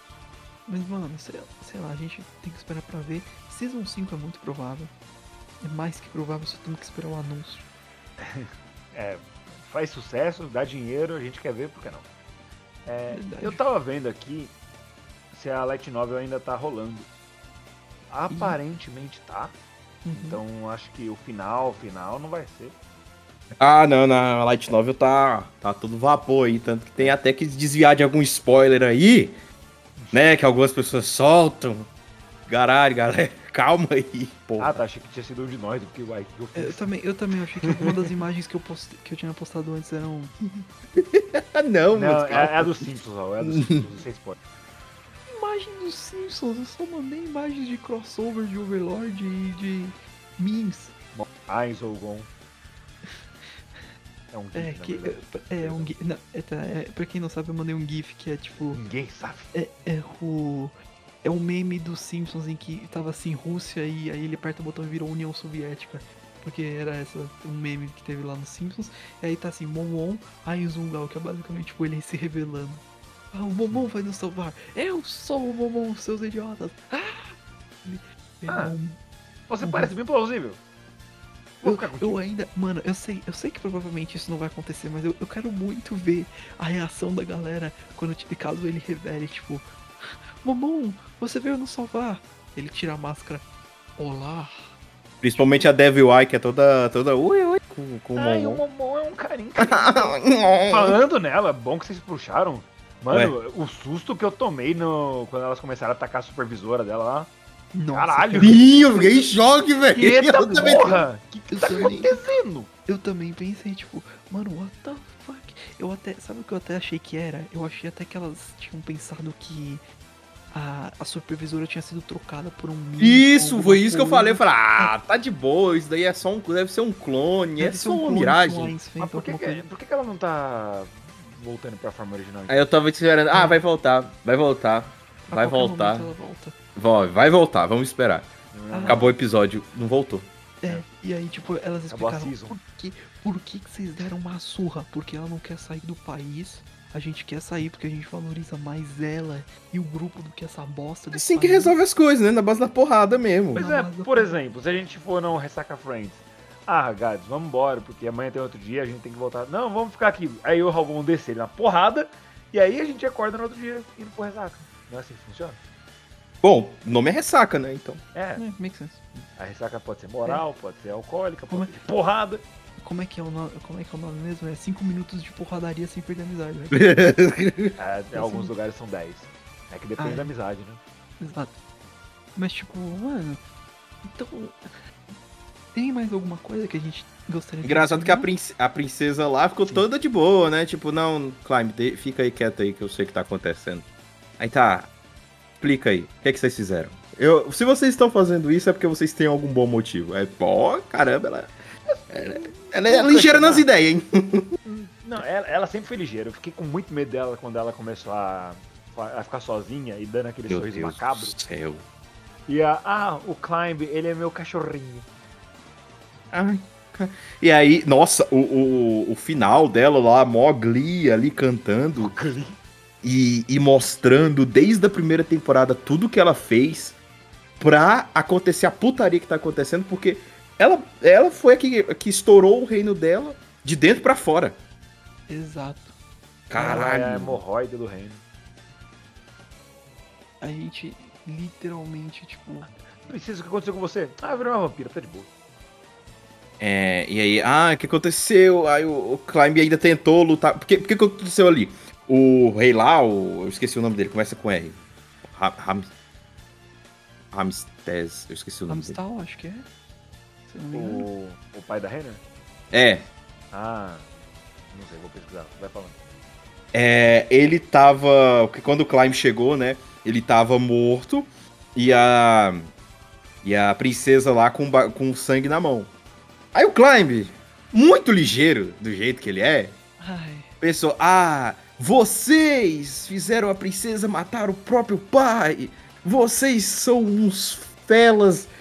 Mas, mano, sei, sei lá, a gente tem que esperar pra ver. Season 5 é muito provável. É mais que provável, só temos que esperar o anúncio. É, faz sucesso, dá dinheiro, a gente quer ver, por que não? É, eu tava vendo aqui se a Light Novel ainda tá rolando. Aparentemente tá. Uhum. Então acho que o final, o final não vai ser. Ah, não, na Light Novel tá, tá tudo vapor aí, tanto que tem até que desviar de algum spoiler aí, né, que algumas pessoas soltam. Caralho, galera, calma aí, pô. Ah, tá, achei que tinha sido um de nós, porque uai, o que eu É, Eu fiz? também, eu também achei que alguma das imagens que eu, postei, que eu tinha postado antes eram. Não, Não, mas é, calma. é a dos Simpsons, ó, é a dos Simpsons, sem spoiler. Imagem dos Simpsons, eu só mandei imagens de crossover de Overlord e de memes. Bom, Ainz ou Gon. É um GIF, É, que. É, é um GIF. Não, é, tá, é, pra quem não sabe, eu mandei um GIF que é tipo. Ninguém sabe. É, é o. É o meme dos Simpsons em que tava assim, Rússia, e aí ele aperta o botão e virou União Soviética. Porque era essa, um meme que teve lá nos Simpsons. E aí tá assim, Momon, aí o Zungal, que é basicamente tipo, ele se revelando. Ah, o Momon vai nos salvar. Eu sou o Momon, seus idiotas. Ah! Ah, é um- Você parece bem plausível. Eu, eu ainda, mano, eu sei, eu sei que provavelmente isso não vai acontecer, mas eu, eu quero muito ver a reação da galera quando, tipo, caso ele revele, tipo, Momon, você veio nos salvar. Ele tira a máscara. Olá. Principalmente a Devil Eye, que é toda. toda. Ui, ui, com, com o Ai, o Momon. Momon é um carinho. Falando nela, bom que vocês puxaram. Mano, o susto que eu tomei no... quando elas começaram a atacar a supervisora dela lá. Nossa, Caralho! cara, Ih, eu fiquei em choque, velho. Eita Eu também- porra! O que, que Eu tá também. acontecendo? Eu também pensei, tipo, mano, what the fuck? Eu até, sabe o que eu até achei que era? Eu achei até que elas tinham pensado que a, a supervisora tinha sido trocada por um minion, Isso, foi isso que eu falei. Eu falei, ah, tá de boa, isso daí é só um. Deve ser um clone, Deve é ser só um uma clone miragem. Mas por que, que, por que que ela não tá voltando pra forma original? Aí eu tava esperando, ah, vai voltar, vai voltar, A vai voltar, volta. Vai, vai voltar, vamos esperar. Ah. Acabou o episódio, não voltou. É, e aí, tipo, elas explicaram por que, por que, que vocês deram uma surra? Porque ela não quer sair do país. A gente quer sair porque a gente valoriza mais ela e o grupo do que essa bosta Assim que país. resolve as coisas, né? Na base da porrada mesmo. Pois Na é, por exemplo, se a gente for no Ressaca Friends. Ah, Gads, vamos embora, porque amanhã tem outro dia, a gente tem que voltar. Não, vamos ficar aqui. Aí eu e o Raul vão descer ele na porrada, e aí a gente acorda no outro dia indo pro Ressaca. Não é assim que funciona? Bom, o nome é ressaca, né? Então. É, É, make sense. a ressaca pode ser moral, pode ser alcoólica, Como pode ser porrada. Como é que é o nome, como é que é o nome mesmo? É 5 minutos de porradaria sem perder a amizade, né? É, em alguns lugares são 10. É que depende Ah, é. da amizade, né? Exato. Mas tipo, mano, então tem mais alguma coisa que a gente gostaria de Engraçado que a, princ- a princesa lá ficou toda de boa, né? Tipo, não, Climb, fica aí quieto aí que eu sei o que tá acontecendo. Aí tá, explica aí, o que é que vocês fizeram? Eu, se vocês estão fazendo isso é porque vocês têm algum bom motivo. É, pô, caramba, ela, ela, ela é ligeira nas ideias, hein? Não, ela, ela sempre foi ligeira. Eu fiquei com muito medo dela quando ela começou a, a ficar sozinha e dando aquele sorriso macabro. do céu. E a, ah, o Climb, ele é meu cachorrinho. Ai, E aí, nossa, o, o, o final dela lá, mó glee ali cantando e, e mostrando desde a primeira temporada tudo que ela fez pra acontecer a putaria que tá acontecendo, porque ela, ela foi a que, a que estourou o reino dela de dentro pra fora. Exato. Ela é a Caralho. hemorroida do reino. A gente literalmente, tipo, Precisa, o que aconteceu com você? Ah, virou uma vampira, tá de boa. É, e aí, ah, o que aconteceu? Aí o, o Climb ainda tentou lutar. Por que, por que que aconteceu ali? O rei lá, o, eu esqueci o nome dele, começa com R. Ram, Ram, Ramstés, eu esqueci o nome dele. Amstal, acho que é. Se eu não me engano. O, o pai da Renner? É, Ah, não sei, vou pesquisar. Vai falando. é, ele tava. Quando o Climb chegou, né? Ele tava morto e a. E a princesa lá com, ba- com sangue na mão. Aí o Climb, muito ligeiro do jeito que ele é, Ai, pensou: ah, vocês fizeram a princesa matar o próprio pai. Vocês são uns felas.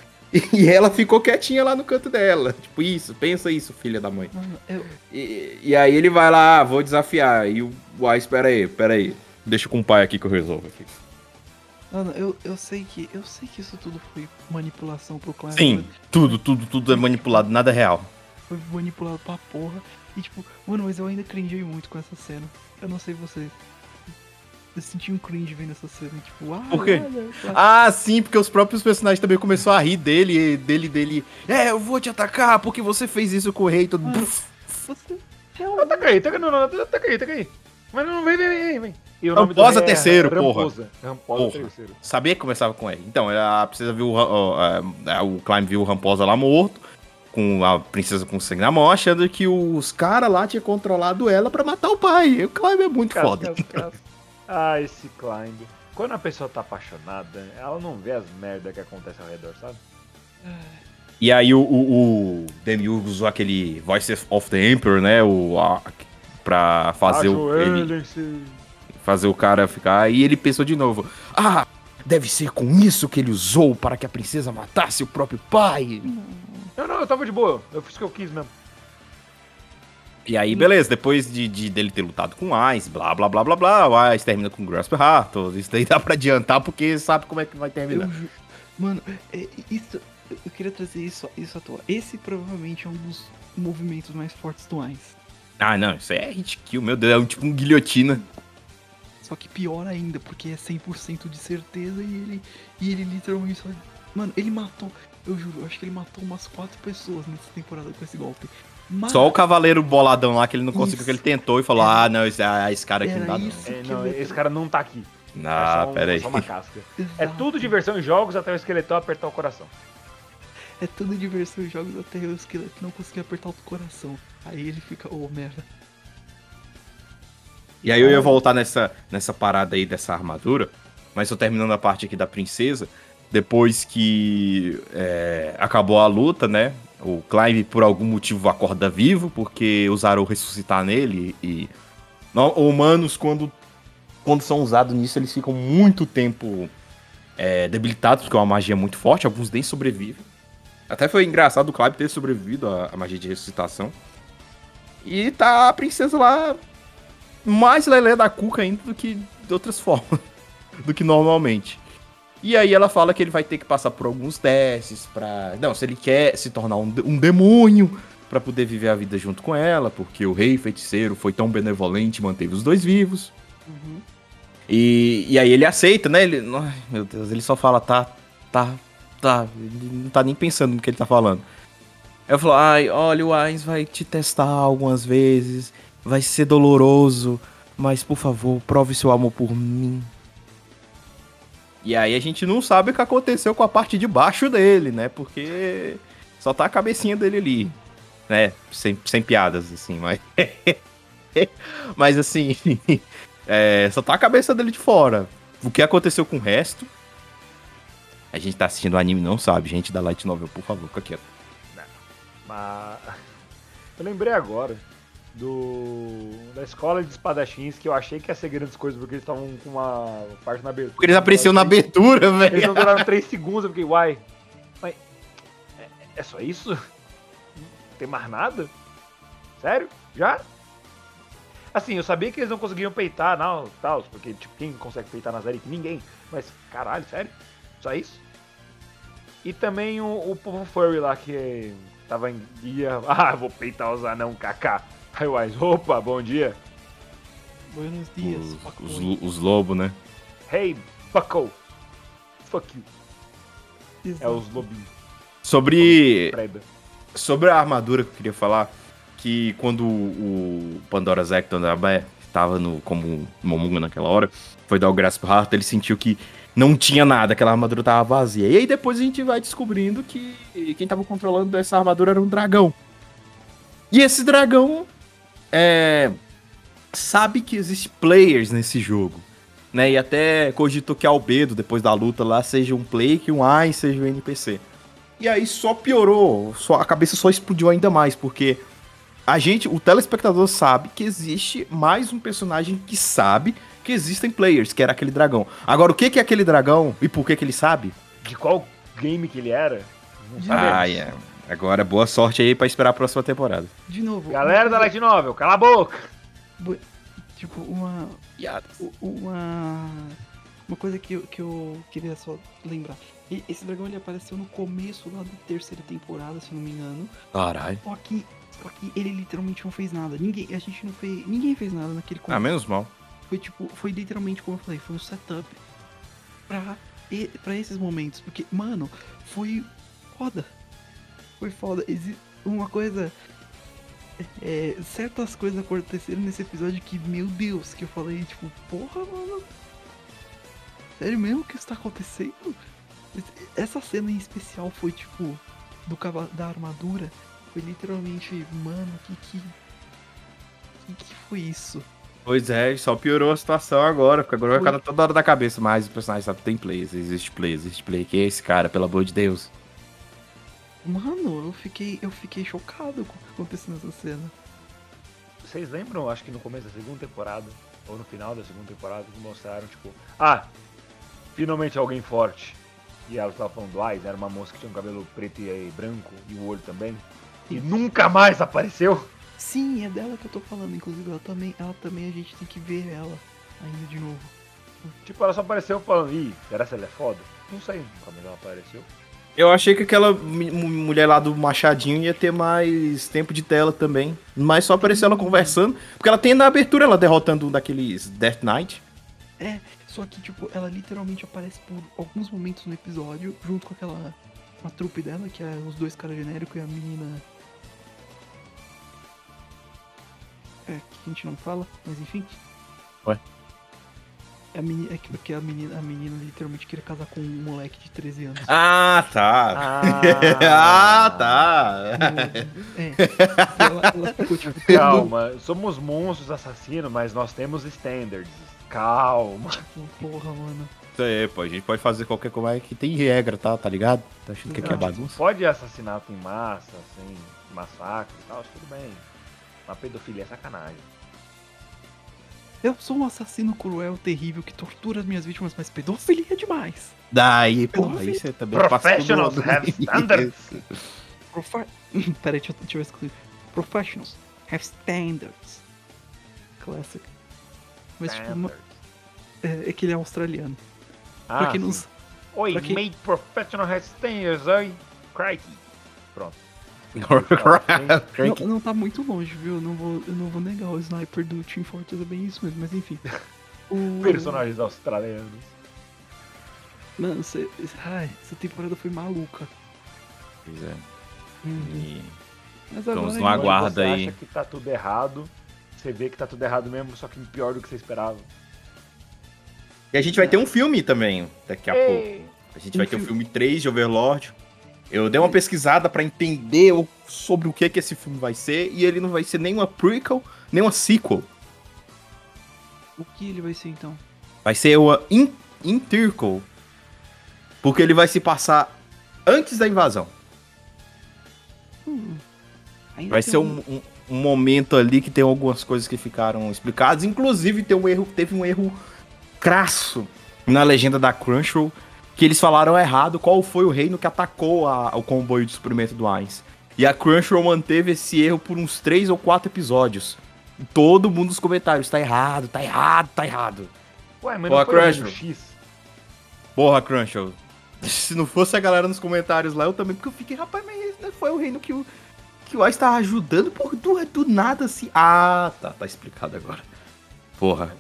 E ela ficou quietinha lá no canto dela. Tipo, isso, pensa isso, filha da mãe. mano, eu, E, e aí ele vai lá, ah, vou desafiar. E o Uai, espera aí, espera aí. Deixa com o pai aqui que eu resolvo aqui. mano, eu, eu sei que. Eu sei que isso tudo foi manipulação pro Clive. Sim, tudo, tudo, tudo é manipulado, nada é real. Foi manipulado pra porra. E tipo, mano, mas eu ainda cringei muito com essa cena. Eu não sei vocês. Eu senti um cringe vendo essa cena, tipo, ah, Por quê? olha, Ah, sim, porque os próprios personagens também começaram a rir dele, dele, dele. É, eu vou te atacar porque você fez isso com o rei. Todo... Buf. você Ah, taca aí, taca, não, não, taca aí, taca aí. Mas não, vem, vem, vem, vem. E o nome do Ramposa rei é terceiro, porra. Ramposa. Ramposa Porra. terceiro. Sabia que começava com R. Então, a princesa viu o, Ra- ó, a- o Climb viu o Ramposa lá morto, com a princesa com sangue na mão, achando que os caras lá tinham controlado ela pra matar o pai. E o Climb é muito Cas, foda. Ah, esse Climb. Quando a pessoa tá apaixonada, ela não vê as merdas que acontecem ao redor, sabe? E aí o, o, o Demiurgo usou aquele Voice of the Emperor, né? O, a, pra fazer o, ele, fazer o cara ficar. E ele pensou de novo: Ah, deve ser com isso que ele usou para que a princesa matasse o próprio pai. Não, não, eu tava de boa. Eu fiz o que eu quis mesmo. E aí, beleza, depois de, de- dele ter lutado com o Ice, blá blá blá blá blá, o Ice termina com o Grasp Heart, isso daí dá pra adiantar porque sabe como é que vai terminar. Eu Mano, é, isso. Eu queria trazer isso, isso à toa. Esse provavelmente é um dos movimentos mais fortes do Ainz. Ah, não, isso é hit kill, meu Deus, é um, tipo um guilhotina. Só que pior ainda, porque é 100% de certeza e ele, e ele literalmente só. Mano, ele matou. Eu juro, eu acho que ele matou umas quatro pessoas nessa temporada com esse golpe. Mas Só o cavaleiro boladão lá que ele não conseguiu, Isso. que ele tentou e falou: Era- Ah, não, esse, ah, esse cara aqui não era dá não. É, que não, eu- esse cara não tá aqui. Ah, é só, um- pera aí. só uma casca. É Exato. tudo diversão em jogos até o esqueletão apertar o coração. É tudo diversão em jogos até o esqueleto não conseguir apertar o coração. Aí ele fica, ô merda. E aí eu ia voltar nessa, nessa parada aí dessa armadura, mas tô terminando a parte aqui da princesa. Depois que é, acabou a luta, né? O Clive, por algum motivo, acorda vivo, porque usaram ressuscitar nele. E no- humanos, quando, quando são usados nisso, eles ficam muito tempo é, debilitados, porque é uma magia muito forte. Alguns nem sobrevivem. Até foi engraçado o Clive ter sobrevivido à, à magia de ressuscitação. E tá a princesa lá mais lelé da cuca ainda do que de outras formas, do que normalmente. E aí ela fala que ele vai ter que passar por alguns testes pra... Não, se ele quer se tornar um, um demônio pra poder viver a vida junto com ela, porque o rei feiticeiro foi tão benevolente e manteve os dois vivos. E, e aí ele aceita, né? Ele, ai, meu Deus, ele só fala, tá, tá, tá. Ele não tá nem pensando no que ele tá falando. Eu falo, ai, olha, o Ainz vai te testar algumas vezes, vai ser doloroso, mas por favor, prove seu amor por mim. E aí a gente não sabe o que aconteceu com a parte de baixo dele, né? Porque só tá a cabecinha dele ali, né? Sem, sem piadas, assim, mas. mas assim, é, só tá a cabeça dele de fora. O que aconteceu com o resto? A gente tá assistindo o anime não sabe, gente da Light Novel, por favor, fica quieto. Mas. Eu lembrei agora do. da escola de espadachins que eu achei que ia ser grandes coisas, porque eles estavam com uma parte na abertura. Porque eles apareceram na abertura, Eles velho. não duraram 3 segundos, eu fiquei, uai. Mas. É, é só isso? Não tem mais nada? Sério? Já? Assim, eu sabia que eles não conseguiam peitar, não, tal, porque, tipo, quem consegue peitar na série? Ninguém. Mas, caralho, sério? Só isso? E também o, o povo furry lá que tava em dia. Ah, vou peitar os anão, kaká. Aí o Wise, opa, bom dia. Buenos dias, Os, os, os lobos, né? Hey, bucko. Fuck you. É Exato. os lobinhos. Sobre, sobre a armadura que eu queria falar, que quando o Pandora Zecton estava no, como Momunga naquela hora, foi dar o Grasp Heart, ele sentiu que não tinha nada, aquela armadura tava vazia. E aí depois a gente vai descobrindo que quem tava controlando essa armadura era um dragão. E esse dragão é, sabe que existe players nesse jogo. Né, e até cogitou que Albedo, depois da luta lá, seja um player, que um AI seja um NPC. E aí só piorou, só, a cabeça só explodiu ainda mais, porque a gente, o telespectador sabe que existe mais um personagem que sabe que existem players, que era aquele dragão. Agora, o que que é aquele dragão e por que que ele sabe? De qual game que ele era? Não. Ah, é. Agora, boa sorte aí pra esperar a próxima temporada. De novo. Galera da Light Novel, cala a boca! coisa- Tipo, uma. Uma. Uma coisa que eu, que eu queria só lembrar. Esse dragão ele apareceu no começo lá da terceira temporada, se não me engano. Caralho. Só que. Só que ele literalmente não fez nada. Ninguém. A gente não fez. Ninguém fez nada naquele Ah, começo. menos mal. Foi tipo. Foi literalmente como eu falei, foi um setup pra, pra esses momentos. Porque, mano, foi foda. Foi foda. Exi uma coisa. é, certas coisas aconteceram nesse episódio que, meu Deus, que eu falei, tipo, porra, mano. Sério mesmo que isso tá acontecendo? Essa cena em especial foi tipo. Do da armadura. Foi literalmente, mano, que que. Que que foi isso? Pois é, só piorou a situação agora, porque agora vai ficar toda hora da cabeça. Mas o personagem sabe que tem players, existe play, existe play. Quem é esse cara, pelo amor de Deus? Mano, eu fiquei, eu fiquei chocado com o que aconteceu nessa cena. Vocês lembram, acho que no começo da segunda temporada, ou no final da segunda temporada, que mostraram, tipo, ah, finalmente alguém forte. e ela estava falando do Ais, era uma moça que tinha um cabelo preto e eh, branco e o olho também. E nunca mais apareceu. Sim, é dela que eu tô falando, inclusive ela também, ela também a gente tem que ver ela ainda de novo. Tipo, ela só apareceu falando, ih, será que ela é foda? Não sei, nunca mais ela apareceu. Eu achei que aquela mu- mu- mulher lá do Machadinho ia ter mais tempo de tela também. Mas só apareceu ela conversando. Porque ela tem na abertura ela derrotando um daqueles Death Knight. É, só que, tipo, ela literalmente aparece por alguns momentos no episódio, junto com aquela. Uma trupe dela, que é os dois caras genéricos e a menina. É, que a gente não fala, mas enfim. Ué? É, a menina, é que porque a menina, a menina literalmente queria casar com um moleque de 13 anos. Ah, tá. Ah, ah, tá. É. Ela, ela ficou tipo. Calma, somos monstros assassinos, mas nós temos standards. Calma. Tipo, porra, mano. Isso aí, pô. A gente pode fazer qualquer coisa mas que tem regra, tá? Tá ligado? Tá achando que aqui é bagunça? Pode assassinato em massa, assim, massacre e tal, tudo bem. Mas pedofilia é sacanagem. Eu sou um assassino cruel, terrível, que tortura as minhas vítimas, mas pedofilia é demais. Daí, aí vi. você também Professionals passa have standards. Profi... Peraí, deixa eu, deixa eu excluir. Professionals have standards. Classic. Mas, tipo, uma- Standards. é, é que ele é australiano. Ah, pra quem sim. Oi, pra quem- made professional has standards, oi? Crikey. Pronto. Não, não tá muito longe, viu? Eu não vou, eu não vou negar o sniper do Team Fortress é bem isso mesmo, mas enfim. O... Personagens australianos. Mano, cê... ai, essa temporada foi maluca. Pois é. Uhum. E- Mas Estamos agora. no aguardo você aí. acha que tá tudo errado, você vê que tá tudo errado mesmo, só que pior do que você esperava. E a gente vai ter um filme também daqui a pouco. Ei, A gente vai ter o filme 3 de Overlord. Eu dei uma pesquisada pra entender sobre o que que esse filme vai ser e ele não vai ser nem uma prequel, nem uma sequel. O que ele vai ser então? Vai ser uma in interquel. Porque ele vai se passar antes da invasão. Hum, Vai ser um, um- um momento ali que tem algumas coisas que ficaram explicadas. Inclusive, tem um erro, teve um erro crasso na legenda da Crunchyroll. Que eles falaram errado qual foi o reino que atacou a- o comboio de suprimento do Ainz. E a Crunchyroll manteve esse erro por uns três ou quatro episódios. Todo mundo nos comentários, tá errado, tá errado, tá errado. Ué, mas Boa, não foi o Crunchyroll. X. Porra, Crunchyroll. Se não fosse a galera nos comentários lá, eu também, porque eu fiquei, rapaz, mas foi o reino que o, que o Ice tava ajudando, porra, do, do nada assim. Ah, tá, tá explicado agora. Porra.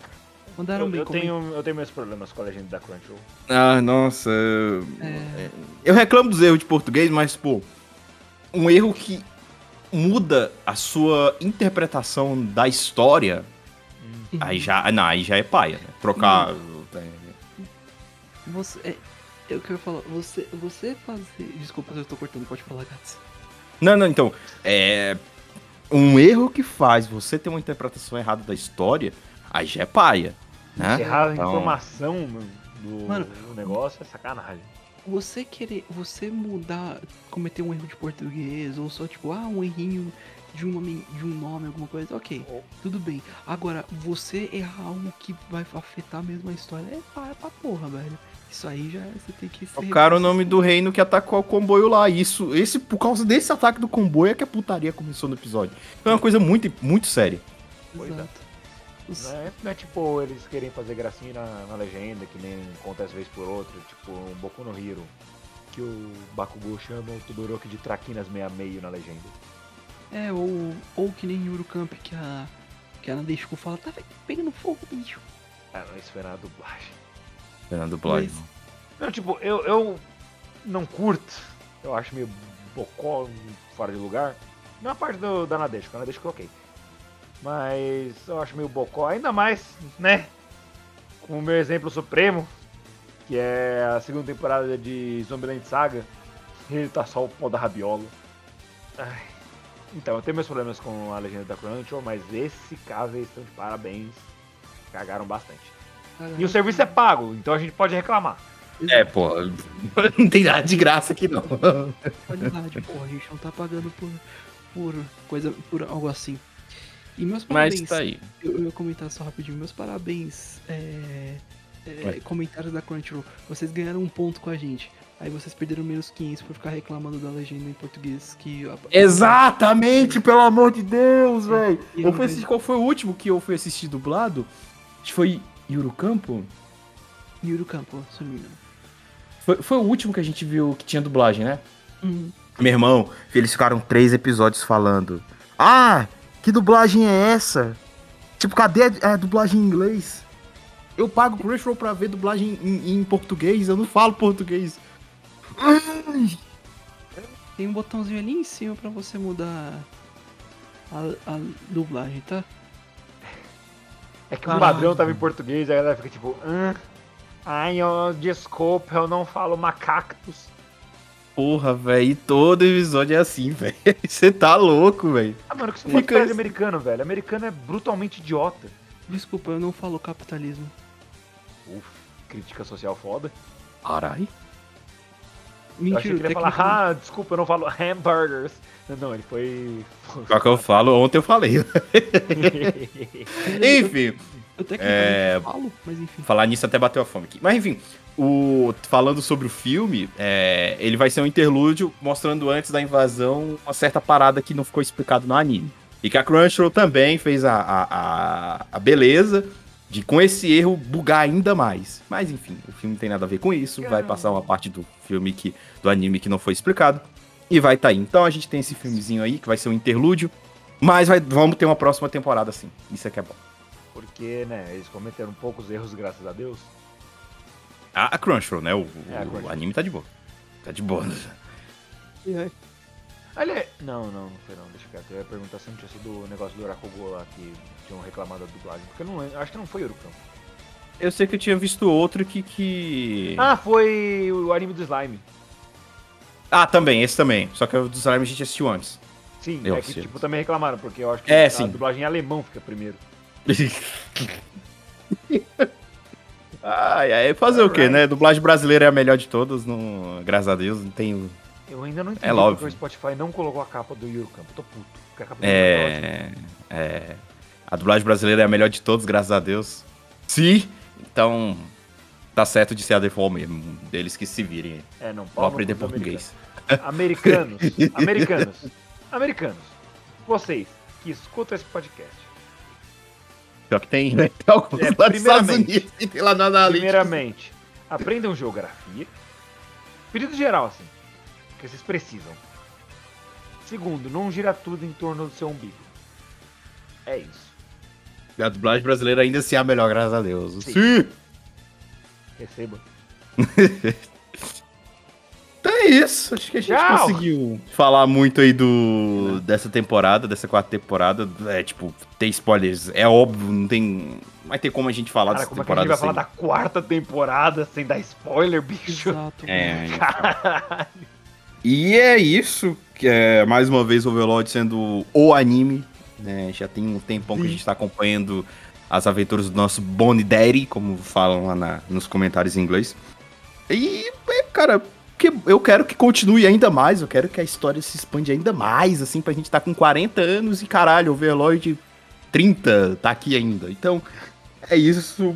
Mandaram Eu, bem eu tenho, eu tenho meus problemas com a legenda da Crunchyroll. Ah, nossa. eu- É, Eu reclamo dos erros de português, mas, pô, um erro que muda a sua interpretação da história, Uhum. aí já, não, aí já é paia, né? Trocar. Você. É, é eu ia falar. Você, você fazer. Desculpa se eu tô cortando, pode falar, Gats. Não, não, então, é. Um erro que faz você ter uma interpretação errada da história, aí já é paia, né? Errar a Então- informação do Mano, do negócio é sacanagem. Você querer. Você mudar. Cometer um erro de português, ou só tipo, ah, um errinho de, uma, de um nome, alguma coisa, ok. Oh. Tudo bem. Agora, você errar algo que vai afetar mesmo a história é para pra porra, velho. Isso aí já você tem que ser. Trocaram o nome do reino que atacou o comboio lá. Isso, esse, por causa desse ataque do comboio é que a putaria começou no episódio. Foi uma coisa muito, muito séria. É. Exato. Não é, não é tipo eles querem fazer gracinha na, na legenda, que nem acontece vez por outra, tipo um Boku no Hero, que o Bakugou chama o Todoroki de Traquinas meia meio na legenda. É, ou, ou que nem em Urocamp que a. Que a Nadeshiko fala, tá pegando fogo, bicho. Ah, não, isso foi na dublagem. Fernando Blas. Mas- Não, tipo, eu, eu não curto, eu acho meio bocó, fora de lugar. Não a parte do, da Nadeshiko, a Nadeshiko ok. Mas eu acho meio bocó, ainda mais, né? Com o meu exemplo supremo, que é a segunda temporada de Zombieland Saga. Ele tá só o pó da rabiola. Ai. Então, eu tenho meus problemas com a legenda da Crunchyroll, mas esse caso eles estão de parabéns. Cagaram bastante. E o serviço é pago, então a gente pode reclamar. É, pô, não tem nada de graça aqui não. qualidade, porra, a gente não tá pagando por, por coisa, por algo assim. E meus Mas parabéns, tá aí. eu, eu ia comentar só rapidinho, meus parabéns, é, é, comentários da Crunchyroll, vocês ganharam um ponto com a gente. Aí vocês perderam menos 500 por ficar reclamando da legenda em português que... Exatamente, pelo amor de Deus, velho. Eu eu fui assistir, qual foi o último que eu fui assistir dublado? Acho que foi Yuru Campo? Yuri Campo, se não me engano. Foi, foi o último que a gente viu que tinha dublagem, né? Hum. Meu irmão, eles ficaram três episódios falando. Ah, que dublagem é essa? Tipo, cadê a, a dublagem em inglês? Eu pago o Crunchyroll pra ver dublagem em, em português, eu não falo português. Tem um botãozinho ali em cima pra você mudar a, a dublagem, tá? É que o Caralho. padrão tava em português, aí a galera fica tipo, hã? Ai, ó, desculpa, eu não falo macactos. Porra, velho, todo episódio é assim, velho. Você tá louco, velho. Ah, mano, que você pode Fica assim. americano, velho? Americano é brutalmente idiota. Desculpa, eu não falo capitalismo. Uf, crítica social foda. Carai. Eu achei Mentira, que ele ia falar, ah, desculpa, eu não falo hamburgers. Não, ele foi. Só que eu falo, ontem eu falei. Enfim, eu tecnicamente É. falo, mas enfim. Falar nisso até bateu a fome aqui. Mas enfim, o, falando sobre o filme, é, ele vai ser um interlúdio mostrando antes da invasão uma certa parada que não ficou explicado no anime. E que a Crunchyroll também fez a, a, a, a beleza de, com esse erro, bugar ainda mais. Mas enfim, o filme não tem nada a ver com isso. Vai passar uma parte do filme que, do anime que não foi explicado. E vai tá aí. Então a gente tem esse filmezinho aí, que vai ser um interlúdio. Mas vai, vamos ter uma próxima temporada sim. Isso é que é bom. Porque, né, eles cometeram poucos erros, graças a Deus. A, a Crunchyroll, né? O, É, a o anime tá de boa. Tá de boa. Aliás, não, não, não foi não, deixa quieto. Eu ia perguntar se não tinha sido o negócio do Orakugo lá que tinham reclamado da dublagem. Porque eu não lembro, acho que não foi Urucão. Eu sei que eu tinha visto outro que. que... Ah, foi o anime do Slime. Ah, também, esse também. Só que o do Slime a gente assistiu antes. Sim, Eu é que tipo também reclamaram, porque eu acho que É, a sim. dublagem em alemão fica primeiro. ai, ai, fazer o quê, Alright. né? Dublagem brasileira é a melhor de todas, não... graças a Deus, não tem. Eu ainda não entendi É porque o Spotify não colocou a capa do. Eu tô puto. Porque a capa é. É. É. A dublagem brasileira é a melhor de todos, graças a Deus. Sim! Então. Tá certo de ser a default mesmo. Deles que se virem. É, não, no aprender dos português. Americanos, americanos, americanos, vocês que escutam esse podcast, Pior que tem, né? Tem alguns É, lá dos Estados primeiramente. Unidos que tem lá na Analytics. primeiramente, aprendam geografia, pedido geral assim, que vocês precisam. Segundo, não gira tudo em torno do seu umbigo. É isso. A dublagem brasileira ainda assim é a melhor, graças a Deus. Sim. Sim! Receba. Então é isso. Acho que a gente Tchau. conseguiu falar muito aí do dessa temporada, dessa quarta temporada. É, tipo, tem spoilers. É óbvio, não tem. Vai ter como a gente falar Cara, dessa como é que a gente temporada vai falar da quarta temporada sem dar spoiler, bicho? Exato. É, Caralho. E é isso. Que é, mais uma vez, Overlord sendo o anime. Né? Já tem um tempão que a gente tá acompanhando as aventuras do nosso Bonnie Daddy, como falam lá na- nos comentários em inglês. E, é, cara, que eu quero que continue ainda mais. Eu quero que a história se expande ainda mais, assim, pra gente tá com 40 anos e caralho, Overlord 30 tá aqui ainda. Então, é isso.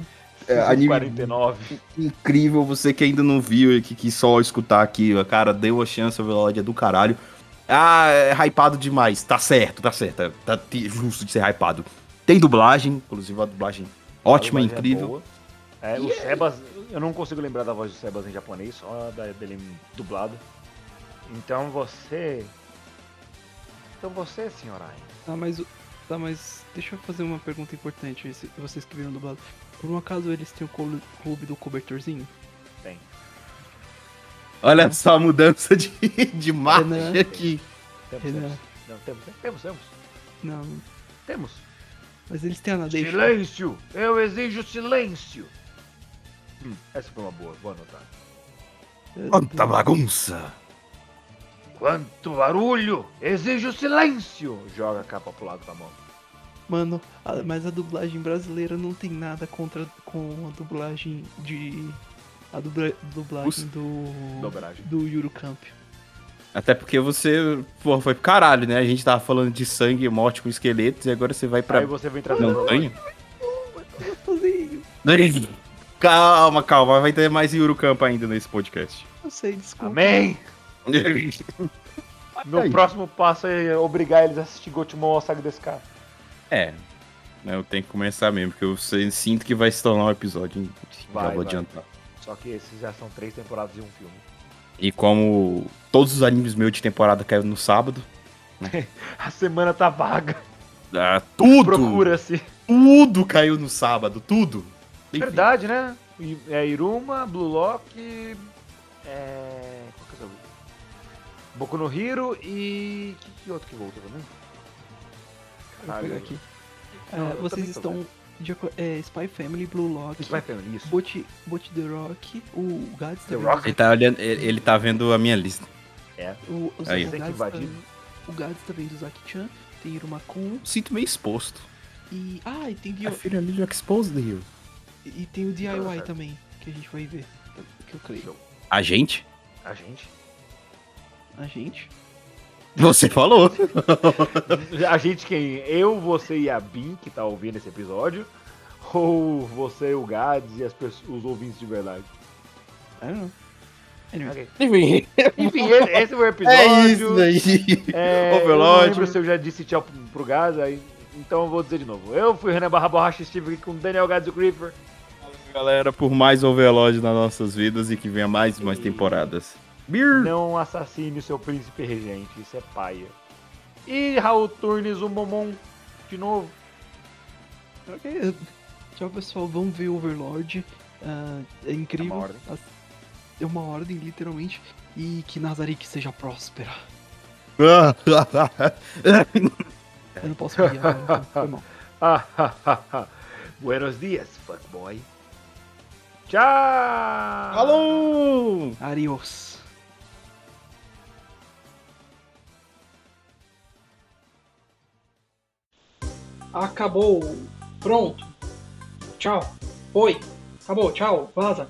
É, anime 49. incrível, você que ainda não viu e que quis só escutar aqui, cara, deu a chance, o Overlord é do caralho. Ah, é hypado demais, tá certo, tá certo, tá t- justo de ser hypado. Tem dublagem, inclusive a dublagem ótima, A dublagem é incrível. boa. É, o Sebas, eu não consigo lembrar da voz do Sebas em japonês, só da dele dublado. Então você. Então você, senhora Ai. Tá, mas, o- tá, mas deixa eu fazer uma pergunta importante. Vocês que viram dublado. Por um acaso eles têm o clu- clube do cobertorzinho? Tem. Olha só a mudança de, de marcha Renan. aqui. Temos, Renan. temos. Não, temos, temos, temos. Não, Temos. mas eles têm a deixa. Silêncio! Eu exijo silêncio! Hum, essa foi uma boa, vou anotar. Quanta bagunça. Quanto barulho! Exijo silêncio! Joga a capa pro lado da mão. Mano, a- mas a dublagem brasileira não tem nada contra com a dublagem de. A dubla, dublagem do. Dobragem. Do Eurocamp. Até porque você, porra, foi pro caralho, né? A gente tava falando de sangue, morte com esqueletos, e agora você vai pra Aí você vem trazer montanha. Gostosinho. Calma, calma, vai ter mais Eurocamp ainda nesse podcast. Eu sei, desculpa. Amém! Meu Aí. próximo passo é obrigar eles a assistir Gotemon Saga desse cara. É. né, Eu tenho que começar mesmo, porque eu sinto que vai se tornar um episódio. hein? Vai, já vou vai. adiantar. Só que esses já são três temporadas e um filme. E como todos os animes meus de temporada caíram no sábado, A semana tá vaga. ah, tudo, Procura-se. tudo caiu no sábado, tudo. Enfim. Verdade, né? I- É Iruma, Blue Lock. É. Qual que é o? Boku no Hero e. Que, que outro que voltou também? Vou Caralho, pegar aqui. Não, É, eu também vocês estão. de é, Spy Family, Blue Lock, Spy Family, isso. Bot, Bot The Rock, o Gads The também. Rock? Ele tá, olhando, ele, ele tá vendo a minha lista. O, os, Aí. o, Gads tá, o Gads tá vendo o Zaki-chan, tem Irumakun Sinto meio exposto. e. Ah, e tem, A D- filha ali exposed you. E tem o DIY certo. também, que a gente vai ver. Que eu creio. A gente? A gente. A gente. Você falou. A gente quem? Eu, você e a Bin, que tá ouvindo esse episódio? Ou você, o Gads e as pessoas, os ouvintes de verdade? I don't know. Anyway. Enfim, Enfim, esse, foi o episódio. é isso daí. É, Eu Overlord. não lembro se eu já disse tchau pro, pro Gads, aí, então eu vou dizer de novo. Eu fui o Renan Barra Borracha, estive aqui com o Daniel Gads e o Creeper. Galera, por mais Overlord nas nossas vidas e que venha mais e mais temporadas. Beer. Não assassine o seu príncipe regente, isso é paia. E Raul Turnes, o Momon, de novo. Ok. Tchau, pessoal. Vamos ver Overlord. Ah, é incrível. É uma ordem. É uma ordem, literalmente. E que Nazarick seja próspera. Eu não posso rir agora, então foi mal. Ah, Buenos dias, fuckboy. Tchau! Alô! Adiós. Acabou. Pronto. Tchau. Foi. Acabou. Tchau. Vaza.